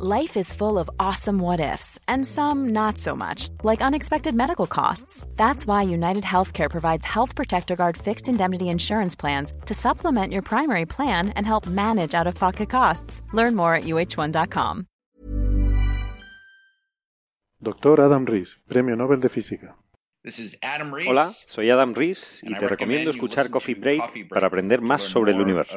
Life is full of awesome what ifs, and some not so much, like unexpected medical costs. That's why United Healthcare provides Health Protector Guard fixed indemnity insurance plans to supplement your primary plan and help manage out of pocket costs. Learn more at uh1.com. Doctor Adam Rees, Premio Nobel de Física. Hola, soy Adam Rees y te recomiendo escuchar Coffee Break para aprender más sobre el universo.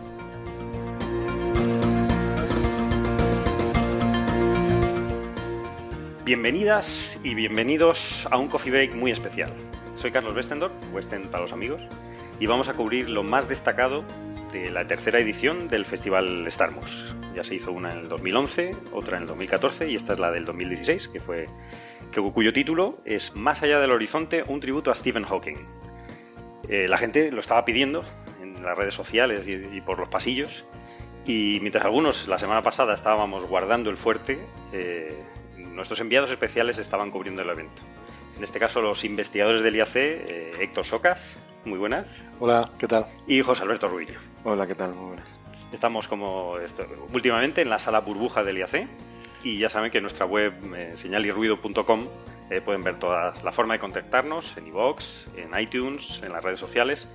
Bienvenidas y bienvenidos a un Coffee Break muy especial. Soy Carlos Westendorf, Westen para los amigos, y vamos a cubrir lo más destacado de la tercera edición del Festival Starmus. Ya se hizo una en el 2011, otra en el 2014 y esta es la del 2016, que fue cuyo título es Más allá del horizonte, un tributo a Stephen Hawking. Eh, la gente lo estaba pidiendo en las redes sociales y, y por los pasillos. Y mientras algunos la semana pasada estábamos guardando el fuerte, eh, nuestros enviados especiales estaban cubriendo el evento. En este caso, los investigadores del IAC, eh, Héctor Socas, muy buenas, Hola, ¿qué tal? y José Alberto Ruillo. Hola, ¿qué tal? Muy buenas. Estamos como esto- últimamente en la sala burbuja del IAC y ya saben que en nuestra web eh, señalirruido.com eh, pueden ver toda la forma de contactarnos en iVoox, en iTunes, en las redes sociales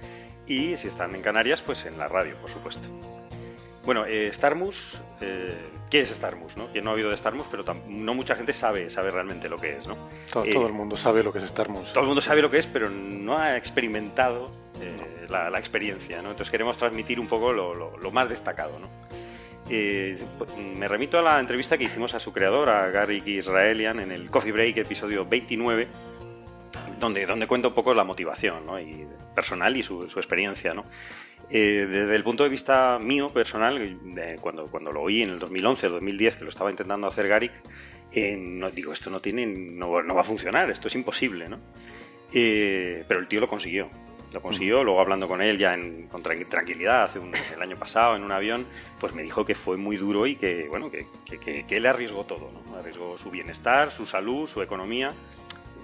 y si están en Canarias, pues en la radio, por supuesto. Bueno, eh, Starmus, eh, ¿qué es Starmus? No? Que no ha habido de Starmus, pero no mucha gente sabe, sabe realmente lo que es, ¿no? Todo, Eh, todo el mundo sabe lo que es Starmus. todo el mundo sabe lo que es, pero no ha experimentado eh, la, la experiencia, ¿no? Entonces queremos transmitir un poco lo, lo- lo más destacado, ¿no? Eh, me remito a la entrevista que hicimos a su creador, a Gary Israelian, en el Coffee Break, episodio 29, donde, donde cuenta un poco la motivación ¿no? y personal y su, su experiencia. ¿no? Eh, desde el punto de vista mío, personal, eh, cuando, cuando lo oí en el 2011, el 2010, que lo estaba intentando hacer Garik, eh, no, digo, esto no, tiene, no, no va a funcionar, esto es imposible. ¿no? Eh, pero el tío lo consiguió. Lo consiguió, luego hablando con él ya en, con tran- tranquilidad hace un, el año pasado en un avión, pues me dijo que fue muy duro y que, bueno, que, que, que- que él arriesgó todo, ¿no? Arriesgó su bienestar, su salud, su economía.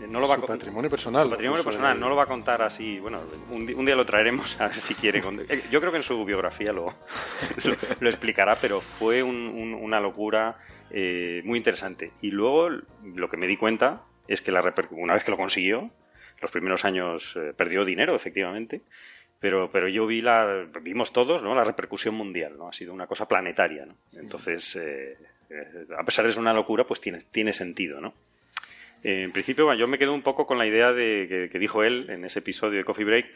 Eh, No lo va Su patrimonio personal. su patrimonio personal, el- no lo va a contar así. Bueno, un, día lo traeremos a ver si quiere. eh, Yo creo que en su biografía lo, lo, lo explicará, pero fue un- un- una locura eh, muy interesante. Y luego lo que me di cuenta es que la una vez que lo consiguió, los primeros años eh, perdió dinero, efectivamente. Pero, pero yo vi la, vimos todos, ¿no? La repercusión mundial, ¿no? Ha sido una cosa planetaria, ¿no? Entonces, eh, a pesar de ser una locura, pues tiene, tiene sentido, ¿no? En principio, bueno, yo me quedo un poco con la idea de que, dijo él en ese episodio de Coffee Break,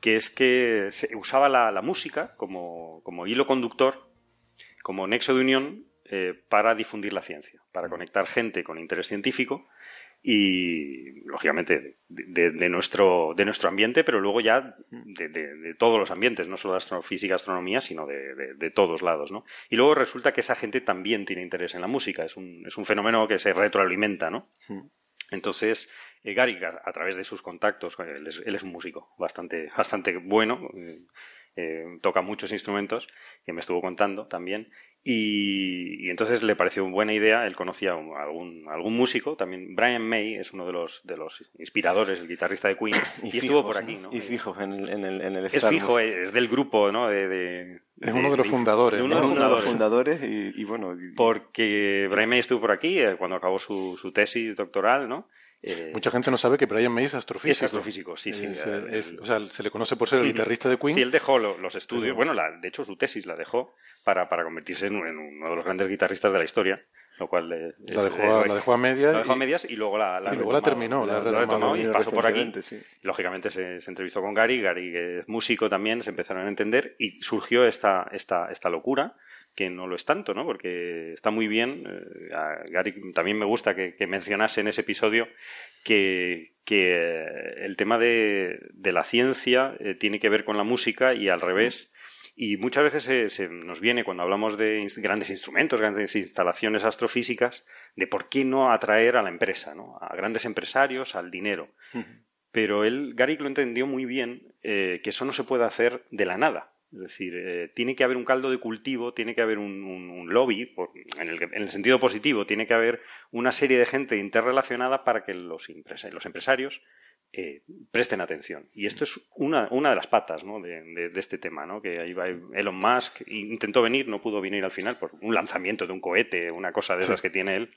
que es que se usaba la, música como, hilo conductor, como nexo de unión eh, para difundir la ciencia, para conectar gente con interés científico y, lógicamente, de, nuestro, de nuestro ambiente, pero luego ya de, todos los ambientes, no solo de astrofísica, astronomía, sino de, todos lados, ¿no? Y luego resulta que esa gente también tiene interés en la música, es un, es un fenómeno que se retroalimenta, ¿no? Entonces, eh, Gary, a, través de sus contactos, eh, él es, él es un músico bastante, bastante bueno, eh, toca muchos instrumentos, que me estuvo contando también, y, y entonces le pareció buena idea, él conocía a algún, a algún músico, también Brian May es uno de los, de los inspiradores, el guitarrista de Queen, y, estuvo por aquí, ¿no? Y fijos en el, en el, en el Es fijo, eh, es del grupo, ¿no? De, de- Es uno de los fundadores, de uno ¿no? de Es los uno de los fundadores. fundadores y, y bueno... y- Porque Brian May estuvo por aquí eh, cuando acabó su, su tesis doctoral, ¿no? Eh, Mucha gente no sabe que Brian May es astrofísico. Es astrofísico, sí, sí. Es, es- el- o sea, se le conoce por ser el guitarrista de Queen. Sí, él dejó lo- los estudios. Pero- Bueno, la- de hecho, su tesis la dejó para, para convertirse en, un- en uno de los grandes guitarristas de la historia. Lo cual es- la, dejó es- a, la dejó a medias. la dejó a medias y luego la, y luego la retomado. terminó, la La, la retomado. y pasó por aquí. Sí. Lógicamente se, se entrevistó con Gary, Gary que es músico también, se empezaron a entender y surgió esta, esta, esta locura que no lo es tanto, ¿no? Porque está muy bien. eh, a Gary también me gusta que, que mencionase en ese episodio que, que eh, el tema de, de la ciencia eh, tiene que ver con la música y al revés. Y muchas veces se, se nos viene, cuando hablamos de ins- grandes instrumentos, grandes instalaciones astrofísicas, de por qué no atraer a la empresa, ¿no? a grandes empresarios, al dinero. Pero él, Gary lo entendió muy bien, eh, que eso no se puede hacer de la nada. Es decir, eh, tiene que haber un caldo de cultivo, tiene que haber un, un- un lobby, por- en, el, en el sentido positivo, tiene que haber una serie de gente interrelacionada para que los, empresa- los empresarios eh, presten atención. Y esto es una, una de las patas ¿no? de, de- de este tema, ¿no? que ahí va Elon Musk intentó venir, no pudo venir al final por un lanzamiento de un cohete, una cosa de Sí. esas que tiene él.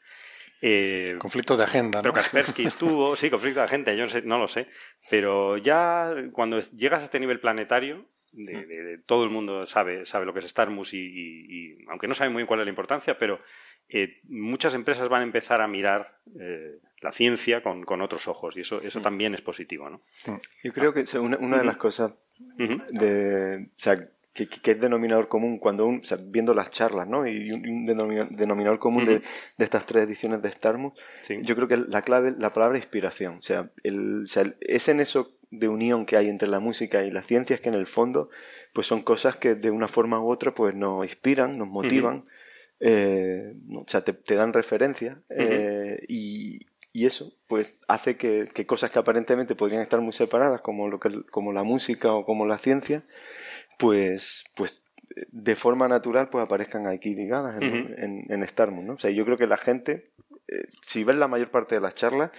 Eh, Conflictos de agenda, ¿no? pero Kaspersky estuvo, sí, conflicto de gente, yo no, sé- no lo sé. Pero ya cuando llegas a este nivel planetario, de, de- de- todo el mundo sabe, sabe lo que es Starmus y, y- y aunque no sabe muy bien cuál es la importancia, pero eh, muchas empresas van a empezar a mirar eh, la ciencia con, con otros ojos y eso, eso también es positivo, ¿no? Yo creo que una, una de las cosas de, o sea, que, que- es denominador común cuando un, o sea, viendo las charlas, ¿no? Y un, denominador común de, de estas tres ediciones de Starmus, Sí. yo creo que la clave, la palabra inspiración, o sea, el, o sea, el- es en eso de unión que hay entre la música y las ciencias que en el fondo, pues son cosas que de una forma u otra, pues nos inspiran, nos motivan, eh, no, o sea, te, te dan referencia eh, y, y eso, pues hace que, que cosas que aparentemente podrían estar muy separadas, como lo que, como la música o como la ciencia, pues, pues de forma natural pues aparezcan aquí ligadas en, Ujú. en, en Starmus, ¿no? O sea, yo creo que la gente, eh, si ves la mayor parte de las charlas,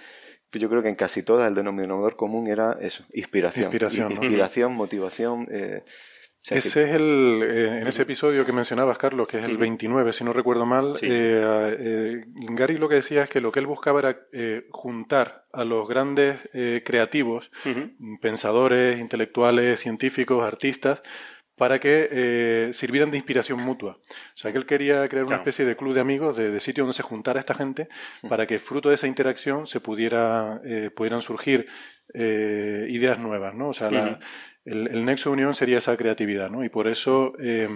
yo creo que en casi todas el denominador común era eso, inspiración. Inspiración, I- ¿no? Inspiración, motivación. eh, o sea, que- Ese es el, eh, en ese episodio que mencionabas, Carlos, que es el Ujú. 29, si no recuerdo mal, Sí. eh, Gary lo que decía es que lo que él buscaba era juntar a los grandes creativos, pensadores, intelectuales, científicos, artistas, para que eh, sirvieran de inspiración mutua. O sea, que él quería crear una especie de club de amigos, de, de sitio donde se juntara esta gente, para que fruto de esa interacción se pudiera, eh, pudieran surgir eh, ideas nuevas, ¿no? O sea, la- el, el nexo de unión sería esa creatividad, ¿no? Y por eso eh,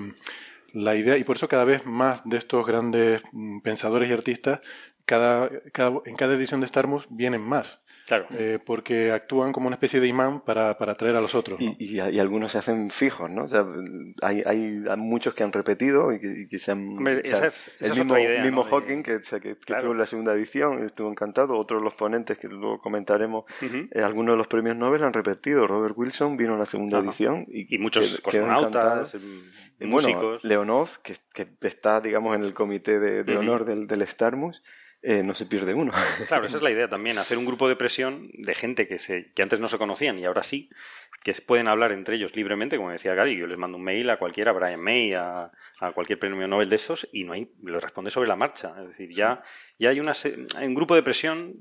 la idea, y por eso cada vez más de estos grandes mm, pensadores y artistas, cada, cada- en cada edición de Starmus vienen más, Claro. eh, porque actúan como una especie de imán para, para atraer a los otros. ¿no? y, y, y algunos se hacen fijos, ¿no? O sea, hay, hay, muchos que han repetido y que, y que se han... Hombre, o sea, esa es- esa el es mismo, otra idea, mismo ¿no? De- Hawking, que, o sea, que, que Claro. estuvo en la segunda edición, estuvo encantado. Otros de los ponentes, que luego comentaremos, Ujú. eh, algunos de los premios Nobel han repetido. Robert Wilson vino en la segunda Ajá. edición y, Y muchos cosmonautas, em, Y bueno, músicos. Leonov, que, que está, digamos, en el comité de, de Ujú. honor del, del Starmus, eh, no se pierde uno. Claro, esa es la idea también, hacer un grupo de presión de gente que, se, que antes no se conocían y ahora sí, que pueden hablar entre ellos libremente, como decía Gary, yo les mando un mail a cualquiera, a Brian May, a, a cualquier premio Nobel de esos, y no hay, lo responde sobre la marcha. Es decir, ya, ya hay, una, hay un grupo de presión,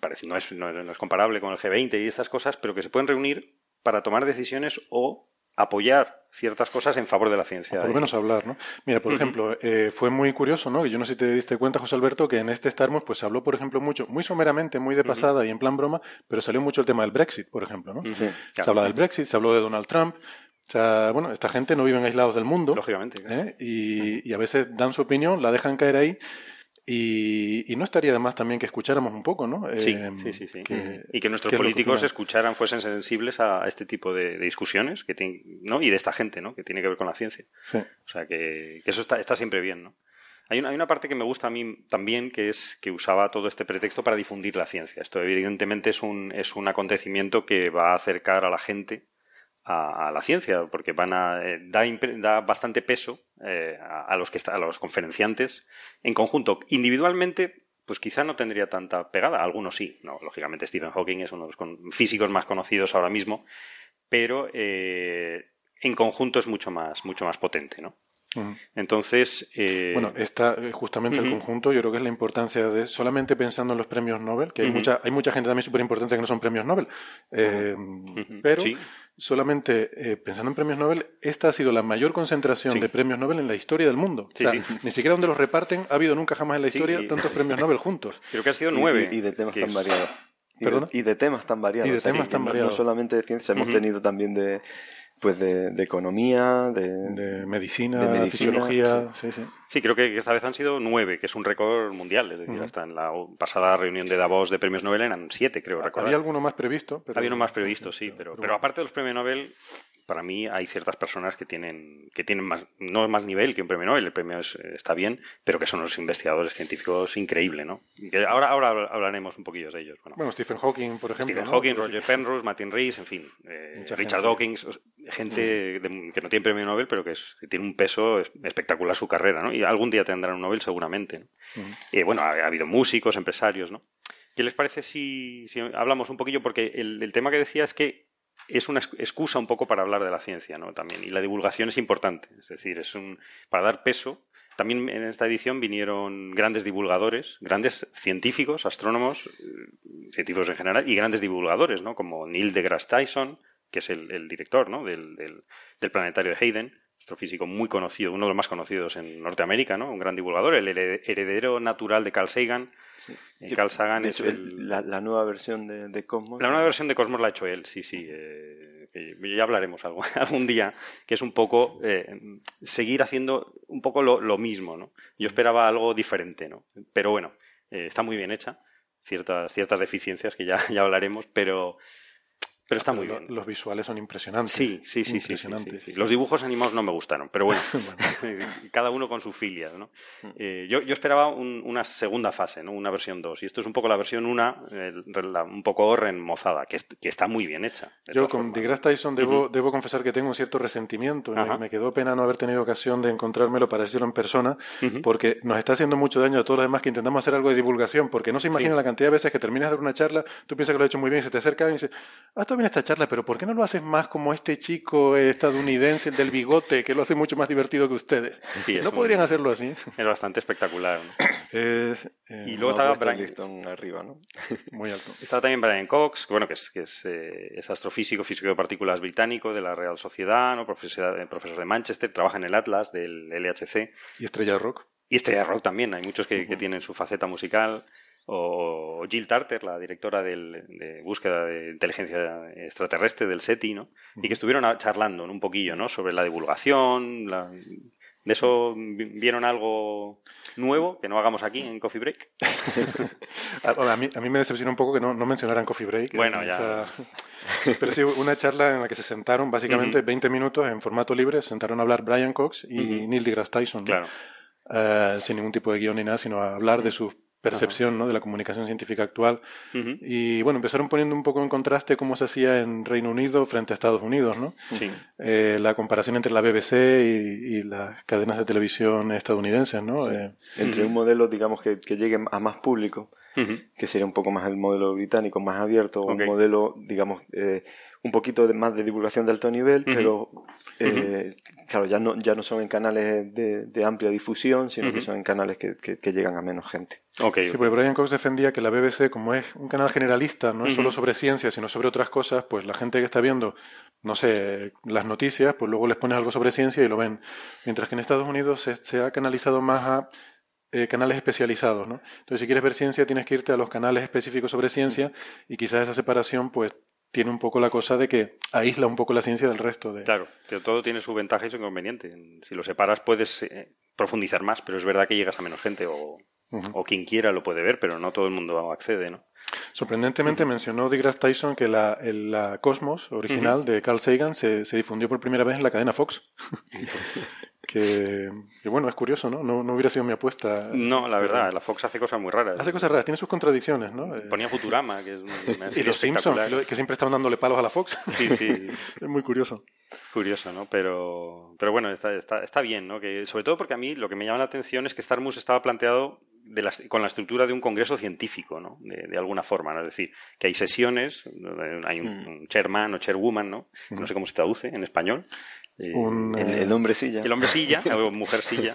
parece, no, es, no, no es comparable con el G20 y estas cosas, pero que se pueden reunir para tomar decisiones o apoyar ciertas cosas en favor de la ciencia. Por lo menos hablar, ¿no? Mira, por ejemplo, eh, fue muy curioso, ¿no? Que yo no sé si te diste cuenta, José Alberto, que en este Starmus pues se habló, por ejemplo, mucho, muy someramente, muy de pasada y en plan broma, pero salió mucho el tema del Brexit, por ejemplo, ¿no? Sí. Se habla del Brexit, se habló de Donald Trump. O sea, bueno, esta gente no viven aislados del mundo. Lógicamente. claro. ¿eh? y, y a veces dan su opinión, la dejan caer ahí. Y, y no estaría de más también que escucháramos un poco, ¿no? Sí, Eh, sí, sí, sí. que- y que nuestros que políticos escucharan, fuesen sensibles a, a este tipo de, de discusiones que ¿no? y de esta gente, ¿no? que tiene que ver con la ciencia. Sí. O sea, que, que eso está, está siempre bien, ¿no? Hay una, hay una parte que me gusta a mí también, que es que usaba todo este pretexto para difundir la ciencia. Esto evidentemente es un, es un acontecimiento que va a acercar a la gente a, a la ciencia, porque van a, eh, da, da bastante peso eh, a, a los que está- a los conferenciantes en conjunto. Individualmente, pues quizá no tendría tanta pegada. Algunos sí. No, lógicamente Stephen Hawking es uno de los con- físicos más conocidos ahora mismo, pero eh, en conjunto es mucho más, mucho más potente, ¿no? Entonces, eh, Bueno, está justamente el conjunto, yo creo que es la importancia de solamente pensando en los premios Nobel, que hay, mucha, hay mucha gente también súper importante que no son premios Nobel, eh, pero Sí. Solamente eh, pensando en premios Nobel, esta ha sido la mayor concentración Sí. de premios Nobel en la historia del mundo. Sí, O sea, sí. Ni siquiera donde los reparten ha habido nunca jamás en la Sí, historia y- tantos premios Nobel juntos. creo que ha sido nueve. Y, y de temas tan es- variados. Y de, ¿Perdona? y de temas tan variados. Y de o sea, temas tan no- variados. No solamente de ciencia, hemos tenido también de, pues de, economía, de, de medicina, de fisiología. Sí. Sí, sí. creo que esta vez han sido nueve, que es un récord mundial. Es decir, hasta en la pasada reunión de Davos de premios Nobel eran siete, creo recordar. Había alguno más previsto. Pero... Había uno más previsto, sí, pero, pero, aparte de los premios Nobel, para mí hay ciertas personas que tienen, que tienen más, no más nivel que un premio Nobel, el premio está bien, pero que son los investigadores científicos increíbles, ¿no? ahora, ahora hablaremos un poquillo de ellos. Bueno, Stephen Hawking, por ejemplo. Stephen Hawking, Roger Penrose, Martin Rees, en fin, eh, Richard Dawkins, gente que no tiene premio Nobel, pero que, tiene un peso espectacular su carrera, ¿no? Y algún día tendrán un Nobel seguramente. Y bueno, ha, habido músicos, empresarios, ¿no? ¿Qué les parece si, hablamos un poquillo? Porque el, el tema que decía es que es una excusa un poco para hablar de la ciencia, ¿no? También. Y la divulgación es importante. Es decir, es un, para dar peso. También en esta edición vinieron grandes divulgadores, grandes científicos, astrónomos, eh, científicos en general, y grandes divulgadores, ¿no? Como Neil deGrasse Tyson, que es el, director ¿no? del, del, planetario de Hayden, astrofísico muy conocido, uno de los más conocidos en Norteamérica, ¿no? Un gran divulgador, el heredero natural de Carl Sagan. Eh, Carl Sagan es la, nueva versión de, Cosmos. La nueva versión de Cosmos la ha hecho él, sí, sí. Eh, ya hablaremos algo, algún día, que es un poco eh, seguir haciendo un poco lo, mismo, ¿no? Yo esperaba algo diferente, ¿no? Pero bueno, está muy bien hecha, ciertas, ciertas deficiencias que ya, ya hablaremos, pero pero está muy bien. Los visuales son impresionantes. Sí, sí, sí, sí, Los dibujos animados no me gustaron, pero bueno, cada uno con sus filias, ¿no? Mm. Eh, yo, yo, esperaba una segunda fase, ¿no? Una versión 2. Y esto es un poco la versión 1, un poco remozada, que, que, está muy bien hecha. Yo con DeGrasse Tyson debo, debo confesar que tengo un cierto resentimiento. Me quedó pena no haber tenido ocasión de encontrármelo para decirlo en persona, porque nos está haciendo mucho daño a todos los demás que intentamos hacer algo de divulgación, porque no se imagina la cantidad de veces que terminas de dar una charla, tú piensas que lo has hecho muy bien y se te acerca y dices, ah, bien esta charla, pero ¿por qué no lo haces más como este chico estadounidense del bigote, que lo hace mucho más divertido que ustedes? ¿No podrían hacerlo así? Es bastante espectacular. Eh, y luego estaba Brian arriba, ¿no? Muy alto. Estaba también Brian Cox, bueno, que es, que es, eh, astrofísico, físico de partículas británico de la Real Sociedad, ¿no? profesor, profesor de Manchester, trabaja en el Atlas del LHC. ¿Y Estrella de Rock? Y Estrella de Rock también, hay muchos que, que tienen su faceta musical o Jill Tarter, la directora de búsqueda de inteligencia extraterrestre del SETI, ¿no? Y que estuvieron charlando un poquillo, ¿no? Sobre la divulgación, ¿De eso vieron algo nuevo que no hagamos aquí en Coffee Break? a, mí, a, mí, me decepcionó un poco que no, no mencionaran Coffee Break. Bueno, ya. Pero sí, una charla en la que se sentaron básicamente 20 minutos en formato libre, se sentaron a hablar Brian Cox y Neil deGrasse Tyson. Claro. Eh, sin ningún tipo de guion ni nada, sino a hablar de sus percepción ¿no? de la comunicación científica actual. Y bueno, empezaron poniendo un poco en contraste cómo se hacía en Reino Unido frente a Estados Unidos, ¿no? Sí. Eh, la comparación entre la BBC y, las cadenas de televisión estadounidenses, ¿no? Eh, entre un modelo, digamos, que, que llegue a más público, que sería un poco más el modelo británico, más abierto, un modelo, digamos, eh, un poquito más de divulgación de alto nivel, pero eh, claro, ya no, ya no son en canales de, amplia difusión, sino que son en canales que, llegan a menos gente. Okay, sí, porque Brian Cox defendía que la BBC, como es un canal generalista, no es solo sobre ciencia, sino sobre otras cosas, pues la gente que está viendo, no sé, las noticias, pues luego les pones algo sobre ciencia y lo ven. Mientras que en Estados Unidos se, ha canalizado más a eh, canales especializados, ¿no? Entonces, si quieres ver ciencia, tienes que irte a los canales específicos sobre ciencia y quizás esa separación, pues, tiene un poco la cosa de que aísla un poco la ciencia del resto. De... Claro, todo tiene su ventaja y su inconveniente. Si lo separas puedes eh, profundizar más, pero es verdad que llegas a menos gente o, o, quien quiera lo puede ver, pero no todo el mundo accede, ¿no? Sorprendentemente mencionó DeGrasse Tyson que la, la Cosmos original de Carl Sagan se, se, difundió por primera vez en la cadena Fox. Que, bueno, es curioso, ¿no? ¿no? hubiera sido mi apuesta. No, la verdad, la Fox hace cosas muy raras. Hace cosas raras, tiene sus contradicciones, ¿no? Ponía Futurama, que es una Y los Simpsons, que siempre estaban dándole palos a la Fox. Sí, sí. es muy curioso. Curioso, ¿no? Pero, pero bueno, está, está, está bien, ¿no? Que, sobre todo porque a mí lo que me llama la atención es que Star estaba planteado de con la estructura de un congreso científico, ¿no? De, alguna forma, ¿no? Es decir, que hay sesiones, hay un, mm. chairman o chairwoman, ¿no? No sé cómo se traduce en español, eh, el, hombre silla. El hombre silla, o mujer silla.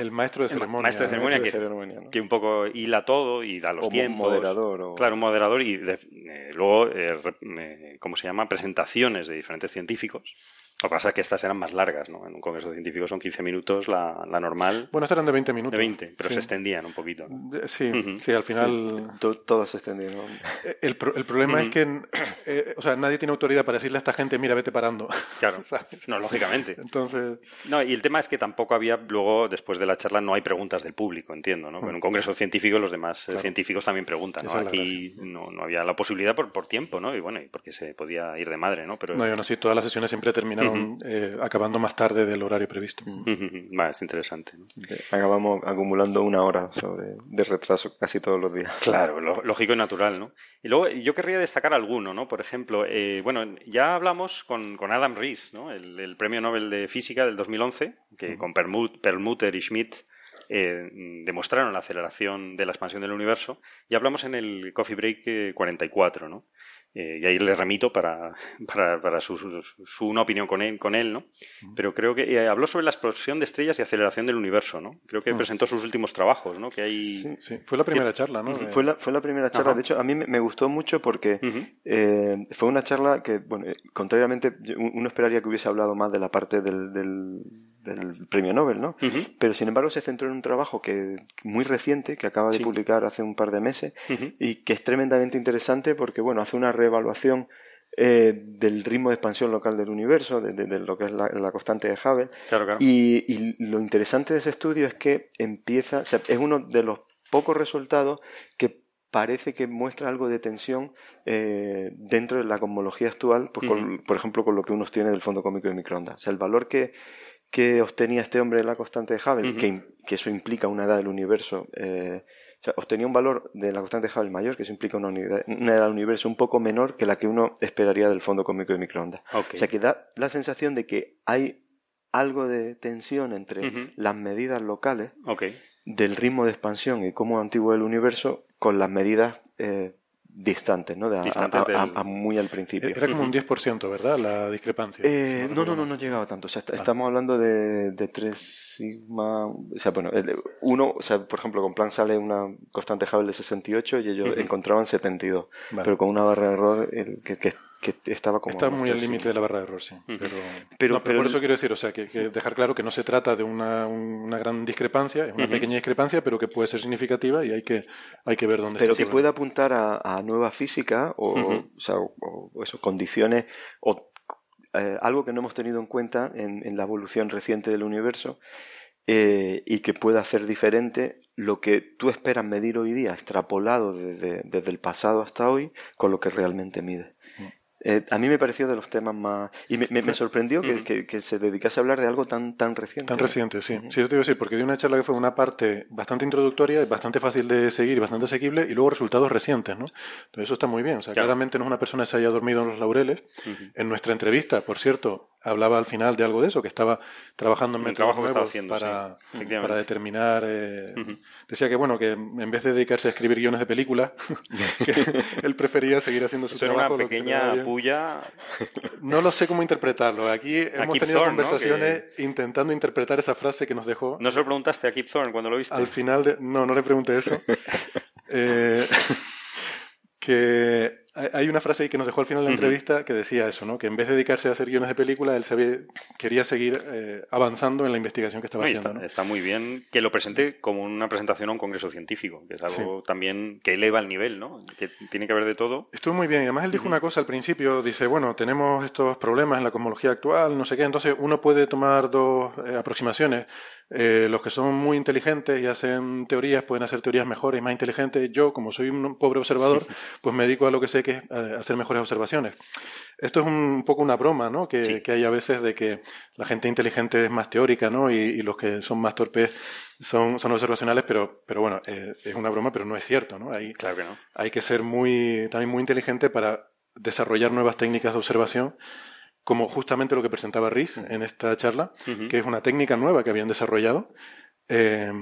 el maestro de ceremonia. maestro de ceremonia, que, un poco hila todo y da los tiempos. Un moderador. Claro, un moderador y eh, luego, eh, ¿cómo se llama? Presentaciones de diferentes científicos Lo que pasa es que estas eran más largas, ¿no? En un congreso científico son 15 minutos la, la normal. Bueno, estas eran de 20 minutos. De 20, pero Sí. se extendían un poquito. ¿no? Sí, sí, al final... To- Todo se extendió. ¿no? Eh, El, pro- el problema es que, eh, o sea, nadie tiene autoridad para decirle a esta gente, mira, vete parando. Claro. ¿Sabes? No, lógicamente. Entonces, No, y el tema es que tampoco había, luego, después de la charla, no hay preguntas del público, entiendo, ¿no? En un congreso científico los demás eh, Claro. científicos también preguntan, ¿no? Esa es la Aquí no, no había la posibilidad por, por tiempo, ¿no? Y bueno, y porque se podía ir de madre, ¿no? Pero no, y aún así, todas las sesiones siempre terminaron eh, acabando más tarde del horario previsto. Va, es interesante, ¿no? Acabamos acumulando una hora sobre, de retraso casi todos los días. Claro, lo- lógico y natural, ¿no? Y luego yo querría destacar alguno, ¿no? Por ejemplo, eh, bueno, ya hablamos con, con Adam Rees, ¿no? El, el premio Nobel de Física del 2011, que con Permut- Perlmutter y Schmidt eh, demostraron la aceleración de la expansión del universo. Ya hablamos en el Coffee Break eh, 44, ¿no? Eh, y ahí le remito para, para, para su, su- su- una opinión con él, con él, ¿no? Pero creo que eh, habló sobre la explosión de estrellas y aceleración del universo, ¿no? Creo que presentó sus últimos trabajos, ¿no? Que hay... Sí. Sí, fue la primera charla, ¿no? Fue la, fue la primera charla. Ajá. De hecho, a mí me, me gustó mucho porque eh, fue una charla que, bueno, contrariamente, uno esperaría que hubiese hablado más de la parte del, del, del premio Nobel, ¿no? Pero sin embargo se centró en un trabajo que muy reciente, que acaba de Sí. publicar hace un par de meses, y que es tremendamente interesante porque, bueno, hace una reevaluación eh, del ritmo de expansión local del universo, de, de- de lo que es la, la constante de Hubble, Claro, claro. y, y lo interesante de ese estudio es que empieza, o sea, es uno de los pocos resultados que parece que muestra algo de tensión eh, dentro de la cosmología actual, pues con- por ejemplo, con lo que uno obtiene del fondo cómico de microondas. O sea, el valor que, que obtenía este hombre de la constante de Hubble, que, que eso implica una edad del universo, eh, o sea, obtenía un valor de la constante de Hubble mayor, que eso implica una, unidad- una edad del universo un poco menor que la que uno esperaría del fondo cómico de microondas. O sea, que da la sensación de que hay algo de tensión entre las medidas locales del ritmo de expansión y cómo antiguo el universo con las medidas eh, distantes, ¿no? De a- a- Distantes a- a muy al principio. Era como un 10%, ¿verdad? La discrepancia. Eh, no, no, no, no llegaba tanto. O sea, est- estamos hablando de, de 3 sigma. O sea, bueno, uno, o sea, por ejemplo, con Planck sale una constante Hubble de 68 y ellos Ujú. encontraban 72. Vale. Pero con una barra de error el, que, que, que estaba como. Está muy al límite de la barra de error, sí. Pero, Pero- no, pero pero por eso quiero decir, o sea, que, que dejar claro que no se trata de una, una gran discrepancia, es una pequeña discrepancia, pero que puede ser significativa y hay que, hay que ver dónde pero está que puede apuntar a, a nueva física o, o sea, o- o eso, condiciones o eh, algo que no hemos tenido en cuenta en, en la evolución reciente del universo eh, y que pueda hacer diferente lo que tú esperas medir hoy día, extrapolado desde, desde el pasado hasta hoy, con lo que realmente mide. Eh, a mí me pareció de los temas más... Y me, me- me sorprendió que, que- que se dedicase a hablar de algo tan, tan reciente. Tan reciente, sí. Sí, yo te a decir, porque dio una charla que fue una parte bastante introductoria, bastante fácil de seguir y bastante asequible, y luego resultados recientes, ¿no? Entonces eso está muy bien. O sea, Claro. claramente no es una persona que se haya dormido en los laureles. En nuestra entrevista, por cierto, hablaba al final de algo de eso, que estaba trabajando en Un métodos trabajo que estaba haciendo, para, sí, efectivamente. para determinar... eh. Decía que, bueno, que en vez de dedicarse a escribir guiones de películas, él prefería seguir haciendo su Eso era trabajo. una pequeña puya. No lo sé cómo interpretarlo. Aquí hemos tenido Thorne, ¿no? conversaciones intentando interpretar esa frase que nos dejó. ¿No se lo preguntaste a Kip Thorne cuando lo viste? Al final de... No, no le pregunté eso. Eh, que hay una frase ahí que nos dejó al final de la entrevista que decía eso, ¿no? Que en vez de dedicarse a hacer guiones de película, él se había- quería seguir eh, avanzando en la investigación que estaba No, haciendo, está, ¿no? está muy bien que lo presente como una presentación a un congreso científico, que es algo también que eleva el nivel, ¿no? Que tiene que haber de todo. Estuvo muy bien. Y además él dijo una cosa al principio, dice, bueno, tenemos estos problemas en la cosmología actual, no sé qué, entonces uno puede tomar dos eh, aproximaciones. Eh, los que son muy inteligentes y hacen teorías pueden hacer teorías mejores y más inteligentes. Yo, como soy un pobre observador, pues me dedico a lo que sé que es eh, hacer mejores observaciones. Esto es un, poco una broma, ¿no? Que, Sí. que hay a veces de que la gente inteligente es más teórica, ¿no? Y, y los que son más torpes son, son observacionales, pero, pero bueno, eh, es una broma, pero no es cierto, ¿no? Hay, Claro que no. hay que ser muy, también muy inteligente para desarrollar nuevas técnicas de observación, como justamente lo que presentaba Riz en esta charla, Ujú. que es una técnica nueva que habían desarrollado, eh,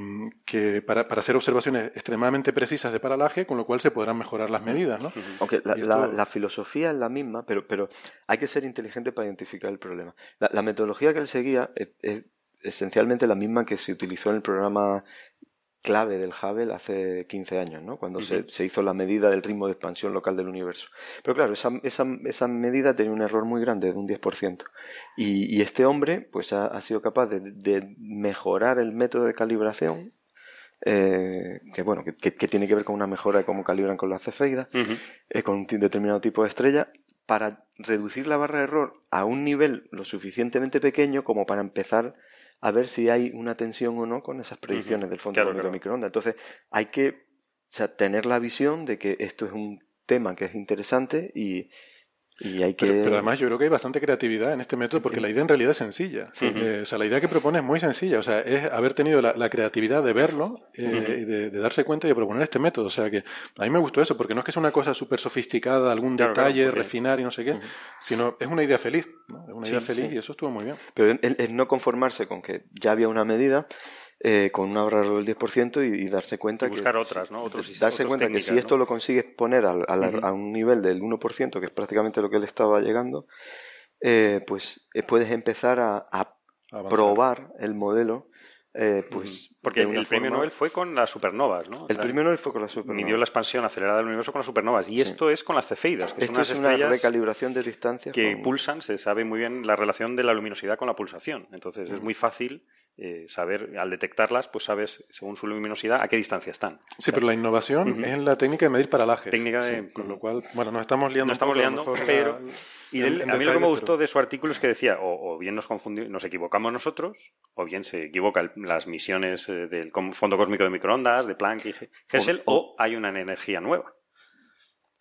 que para, para hacer observaciones extremadamente precisas de paralaje, con lo cual se podrán mejorar las medidas, ¿no? Aunque la, Y la- esto- la filosofía es la misma, pero, pero hay que ser inteligente para identificar el problema. La, la metodología que él seguía es, es esencialmente la misma que se utilizó en el programa clave del Hubble hace 15 años, ¿no? Cuando se, se, hizo la medida del ritmo de expansión local del universo. Pero claro, esa, esa, esa medida tenía un error muy grande de un 10%. Y, y este hombre, pues ha, ha sido capaz de, de, mejorar el método de calibración. Eh, que bueno, que, que, tiene que ver con una mejora de cómo calibran con la cefeida, eh, con un determinado tipo de estrella, para reducir la barra de error a un nivel lo suficientemente pequeño como para empezar a ver si hay una tensión o no con esas predicciones del fondo claro, de microondas. Entonces, hay que tener la visión de que esto es un tema que es interesante y, y hay que... Pero, además yo creo que hay bastante creatividad en este método porque la idea en realidad es sencilla. Eh, o sea, la idea que propone es muy sencilla. O sea, es haber tenido la, la creatividad de verlo eh, de, de, darse cuenta y de proponer este método. O sea, que a mí me gustó eso porque no es que sea una cosa súper sofisticada, algún claro, detalle, claro, refinar y no sé qué, sino es una idea feliz. ¿no? Es una sí, idea feliz sí. y eso estuvo muy bien. Pero es no conformarse con que ya había una medida, eh, con un ahorro del 10% y, y, darse cuenta y buscar que, otras, ¿no? Otros, darse otros cuenta que si esto ¿no? lo consigues poner uh -huh. a un nivel del 1%, que es prácticamente lo que él estaba llegando, eh, pues eh, puedes empezar a, a probar el modelo pues porque el premio forma... Nobel fue con las supernovas, ¿no? El premio Nobel fue con las supernovas. Midió la expansión acelerada del universo con las supernovas. Y sí. esto es con las cefeidas, que esto son unas es estrellas una recalibración de distancias que con... pulsan. Se sabe muy bien la relación de la luminosidad con la pulsación. Entonces mm. es muy fácil eh, saber, al detectarlas, pues sabes, según su luminosidad, a qué distancia están. Sí, pero la innovación uh -huh. es en la técnica de medir paralajes. Técnica de... Sí, con lo cual, bueno, nos estamos liando. Nos estamos liando, pero... La, y a mí lo que me gustó pero... de su artículo es que decía, o, o, bien nos confundimos, nos equivocamos nosotros, o bien se equivoca el, las misiones eh, del Fondo Cósmico de Microondas, de Planck y Herschel, o, o hay una energía nueva.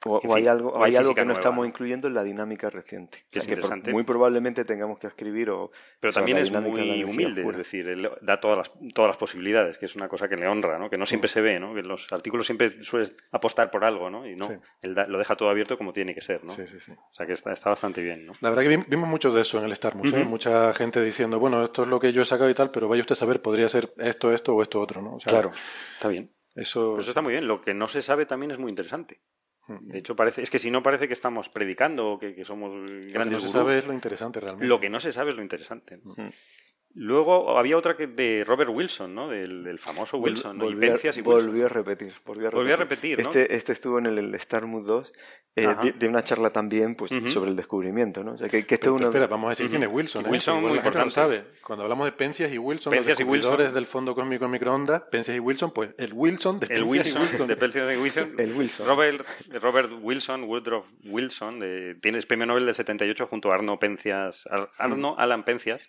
O, o, hay algo, o hay algo que no nueva, estamos incluyendo en la dinámica reciente. Que, o sea, es que muy probablemente tengamos que escribir o... Pero también es muy humilde, pura. es decir, él da todas las, todas las posibilidades, que es una cosa que le honra, ¿no? Que no siempre se ve, ¿no? Que los artículos siempre sueles apostar por algo, ¿no? Y no, sí. él da, lo deja todo abierto como tiene que ser, ¿no? Sí, sí, sí. O sea que está, está bastante bien, ¿no? La verdad que vimos mucho de eso en el Star Museum, uh -huh. Mucha gente diciendo, bueno, esto es lo que yo he sacado y tal, pero vaya usted a saber, podría ser esto, esto o esto otro, ¿no? O sea, claro, está bien. Eso... Pues eso está muy bien. Lo que no se sabe también es muy interesante. De hecho, parece, es que si no parece que estamos predicando o que, que, somos grandes. Lo que no se sabe es lo interesante realmente. Lo que no se sabe es lo interesante. ¿no? Uh Luego había otra que de Robert Wilson, ¿no? Del, del famoso Wilson, ¿no? Volvió, y y Wilson. Volvió a repetir. Volvió a repetir, volvió a repetir ¿no? Este, este estuvo en el, el Starmood 2 eh, de, de, una charla también pues, uh -huh. sobre el descubrimiento, ¿no? O sea, que, que este pero, uno... Espera, vamos a decir uh -huh. quién es Wilson. ¿eh? Wilson muy importante. No sabe. Cuando hablamos de Penzias y Wilson, Penzias los descubridores del Fondo Cósmico de Microondas, Penzias y Wilson, pues el Wilson de el Penzias Wilson, y Wilson. De Penzias y Wilson. el Wilson. Robert, Robert Wilson, Woodrow Wilson, de, tiene premio Nobel del 78 junto a Arno Penzias, Arno Alan Penzias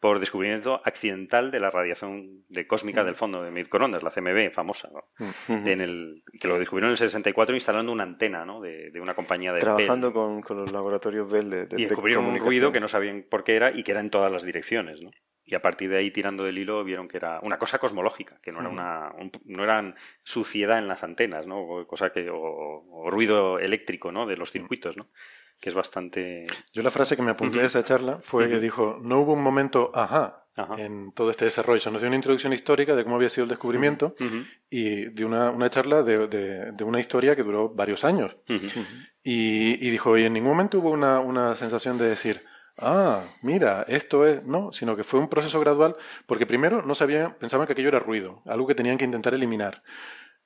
por descubrimiento accidental de la radiación de cósmica mm. del fondo de microondas, la CMB famosa, ¿no? mm. en el, que lo descubrieron en el 64 instalando una antena ¿no? de, de una compañía de Trabajando Bell. Con, con, los laboratorios Bell de, de Y descubrieron de un ruido que no sabían por qué era y que era en todas las direcciones, ¿no? Y a partir de ahí, tirando del hilo, vieron que era una cosa cosmológica, que no era una, un, no eran suciedad en las antenas, ¿no? O cosa que, o, o ruido eléctrico, ¿no? De los circuitos, ¿no? Que es bastante... Yo la frase que me apunté de esa charla fue que dijo, no hubo un momento ajá, ajá. en todo este desarrollo. Se nos dio una introducción histórica de cómo había sido el descubrimiento uh -huh. y de una, una charla de, de, de, una historia que duró varios años. Y, y, dijo, y en ningún momento hubo una, una sensación de decir, ah, mira, esto es, no, sino que fue un proceso gradual, porque primero no sabían, pensaban que aquello era ruido, algo que tenían que intentar eliminar.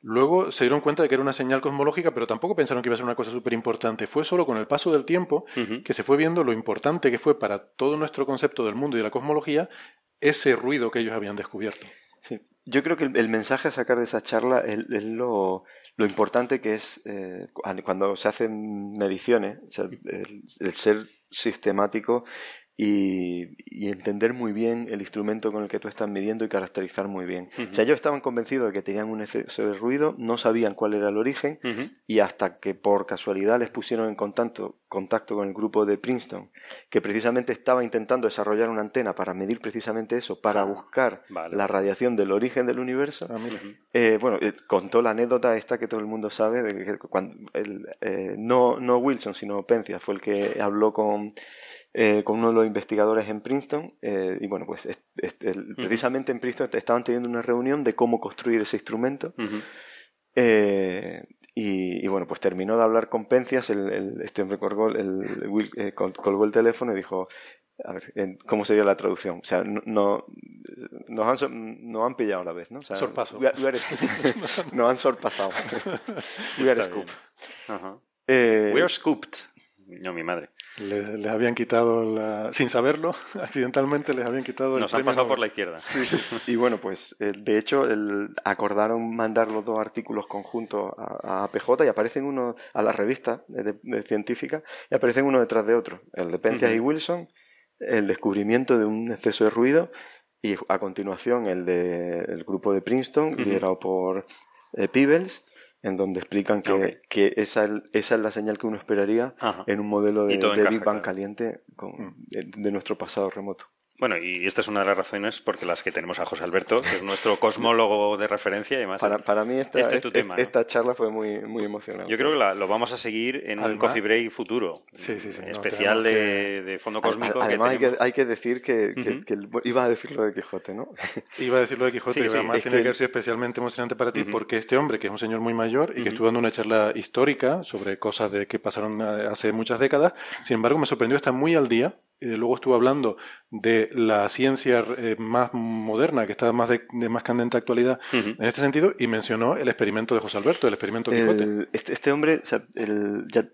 Luego se dieron cuenta de que era una señal cosmológica, pero tampoco pensaron que iba a ser una cosa súper importante. Fue solo con el paso del tiempo uh -huh. que se fue viendo lo importante que fue para todo nuestro concepto del mundo y de la cosmología ese ruido que ellos habían descubierto. Sí. Yo creo que el, el mensaje a sacar de esa charla es, es lo, lo, importante que es eh, cuando se hacen mediciones, o sea, el, el ser sistemático y, y, entender muy bien el instrumento con el que tú estás midiendo y caracterizar muy bien. Uh -huh. O sea, ellos estaban convencidos de que tenían un exceso de ruido, no sabían cuál era el origen uh -huh. y hasta que por casualidad les pusieron en contacto, contacto con el grupo de Princeton, que precisamente estaba intentando desarrollar una antena para medir precisamente eso, para ah, buscar vale. la radiación del origen del universo. -huh. eh, bueno, eh, contó la anécdota esta que todo el mundo sabe, de que cuando el, eh, no, no Wilson, sino Pencia fue el que habló con eh, con uno de los investigadores en Princeton eh, y bueno pues este, el, uh -huh. precisamente en Princeton estaban teniendo una reunión de cómo construir ese instrumento uh -huh. eh, y, y, bueno pues terminó de hablar con Pencias el, el, este hombre colgó el, eh, colgó el teléfono y dijo a ver, ¿cómo sería la traducción? O sea, no, nos, han, nos han pillado a la vez, ¿no? O sea, Sorpaso. nos han sorpasado. we are scooped. Eh, we are scooped. No, mi madre. Les, habían quitado, la, sin saberlo, accidentalmente les habían quitado Nos han pasado por la izquierda. Y bueno, pues eh, de hecho el, acordaron mandar los dos artículos conjuntos a, a PJ y aparecen uno a la revista de, científica y aparecen uno detrás de otro. El de Pencias y Wilson, el descubrimiento de un exceso de ruido y a continuación el del grupo de Princeton, liderado por eh, Peebles en donde explican que, que esa, esa, es la señal que uno esperaría en un modelo de, Big Bang caliente mm. de, nuestro pasado remoto. Bueno, y esta es una de las razones porque las que tenemos a José Alberto, que es nuestro cosmólogo de referencia y además... Para, para mí esta, este esta charla fue muy, muy emocionante. Yo creo que lo vamos a seguir en un coffee break futuro, sí, sí, sí, especial de, fondo cósmico. Además hay, que, hay que decir que, iba a decir lo de Quijote, ¿no? Iba a decir lo de Quijote y además tiene que, ser especialmente emocionante para ti porque este hombre, que es un señor muy mayor y que estuvo dando una charla histórica sobre cosas de que pasaron hace muchas décadas, sin embargo me sorprendió estar muy al día luego estuvo hablando de la ciencia eh, más moderna, que está más de, más candente actualidad en este sentido, y mencionó el experimento de José Alberto, el experimento Quijote. Este, este, hombre, ya,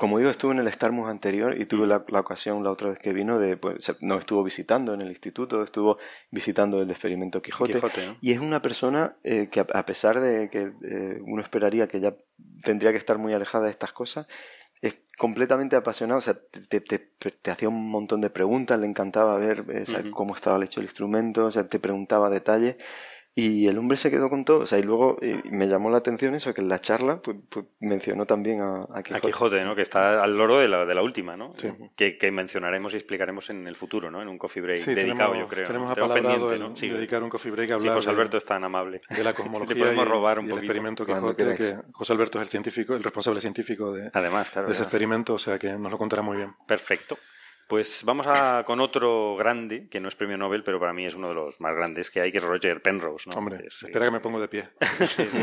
como digo, estuvo en el Starmus anterior y tuve la, ocasión la otra vez que vino de, pues, no estuvo visitando en el instituto, estuvo visitando el experimento Quijote. Y es una persona eh, que a, pesar de que eh, uno esperaría que ya tendría que estar muy alejada de estas cosas, es completamente apasionado, o sea, te, te, te, hacía un montón de preguntas, le encantaba ver eh, cómo estaba hecho el instrumento, o sea, te preguntaba detalles y el hombre se quedó con todo. O sea, y luego me llamó la atención eso, que en la charla pues, pues mencionó también a, Quijote. A Quijote, ¿no? Que está al loro de la, de la última, ¿no? Sí. Que, que, mencionaremos y explicaremos en el futuro, ¿no? En un coffee break dedicado, yo creo. Tenemos ¿no? pendiente, ¿no? Sí. dedicar un coffee break a hablar. Sí, José Alberto es tan amable. De la cosmología. Le podemos robar un y el experimento Quijote, que José Alberto es el científico, el responsable científico de, Además, claro, de ese experimento, o sea que nos lo contará muy bien. Perfecto. Pues vamos a, con otro grande, que no es premio Nobel, pero para mí es uno de los más grandes que hay, que es Roger Penrose. ¿no? Hombre, espera que me pongo de pie.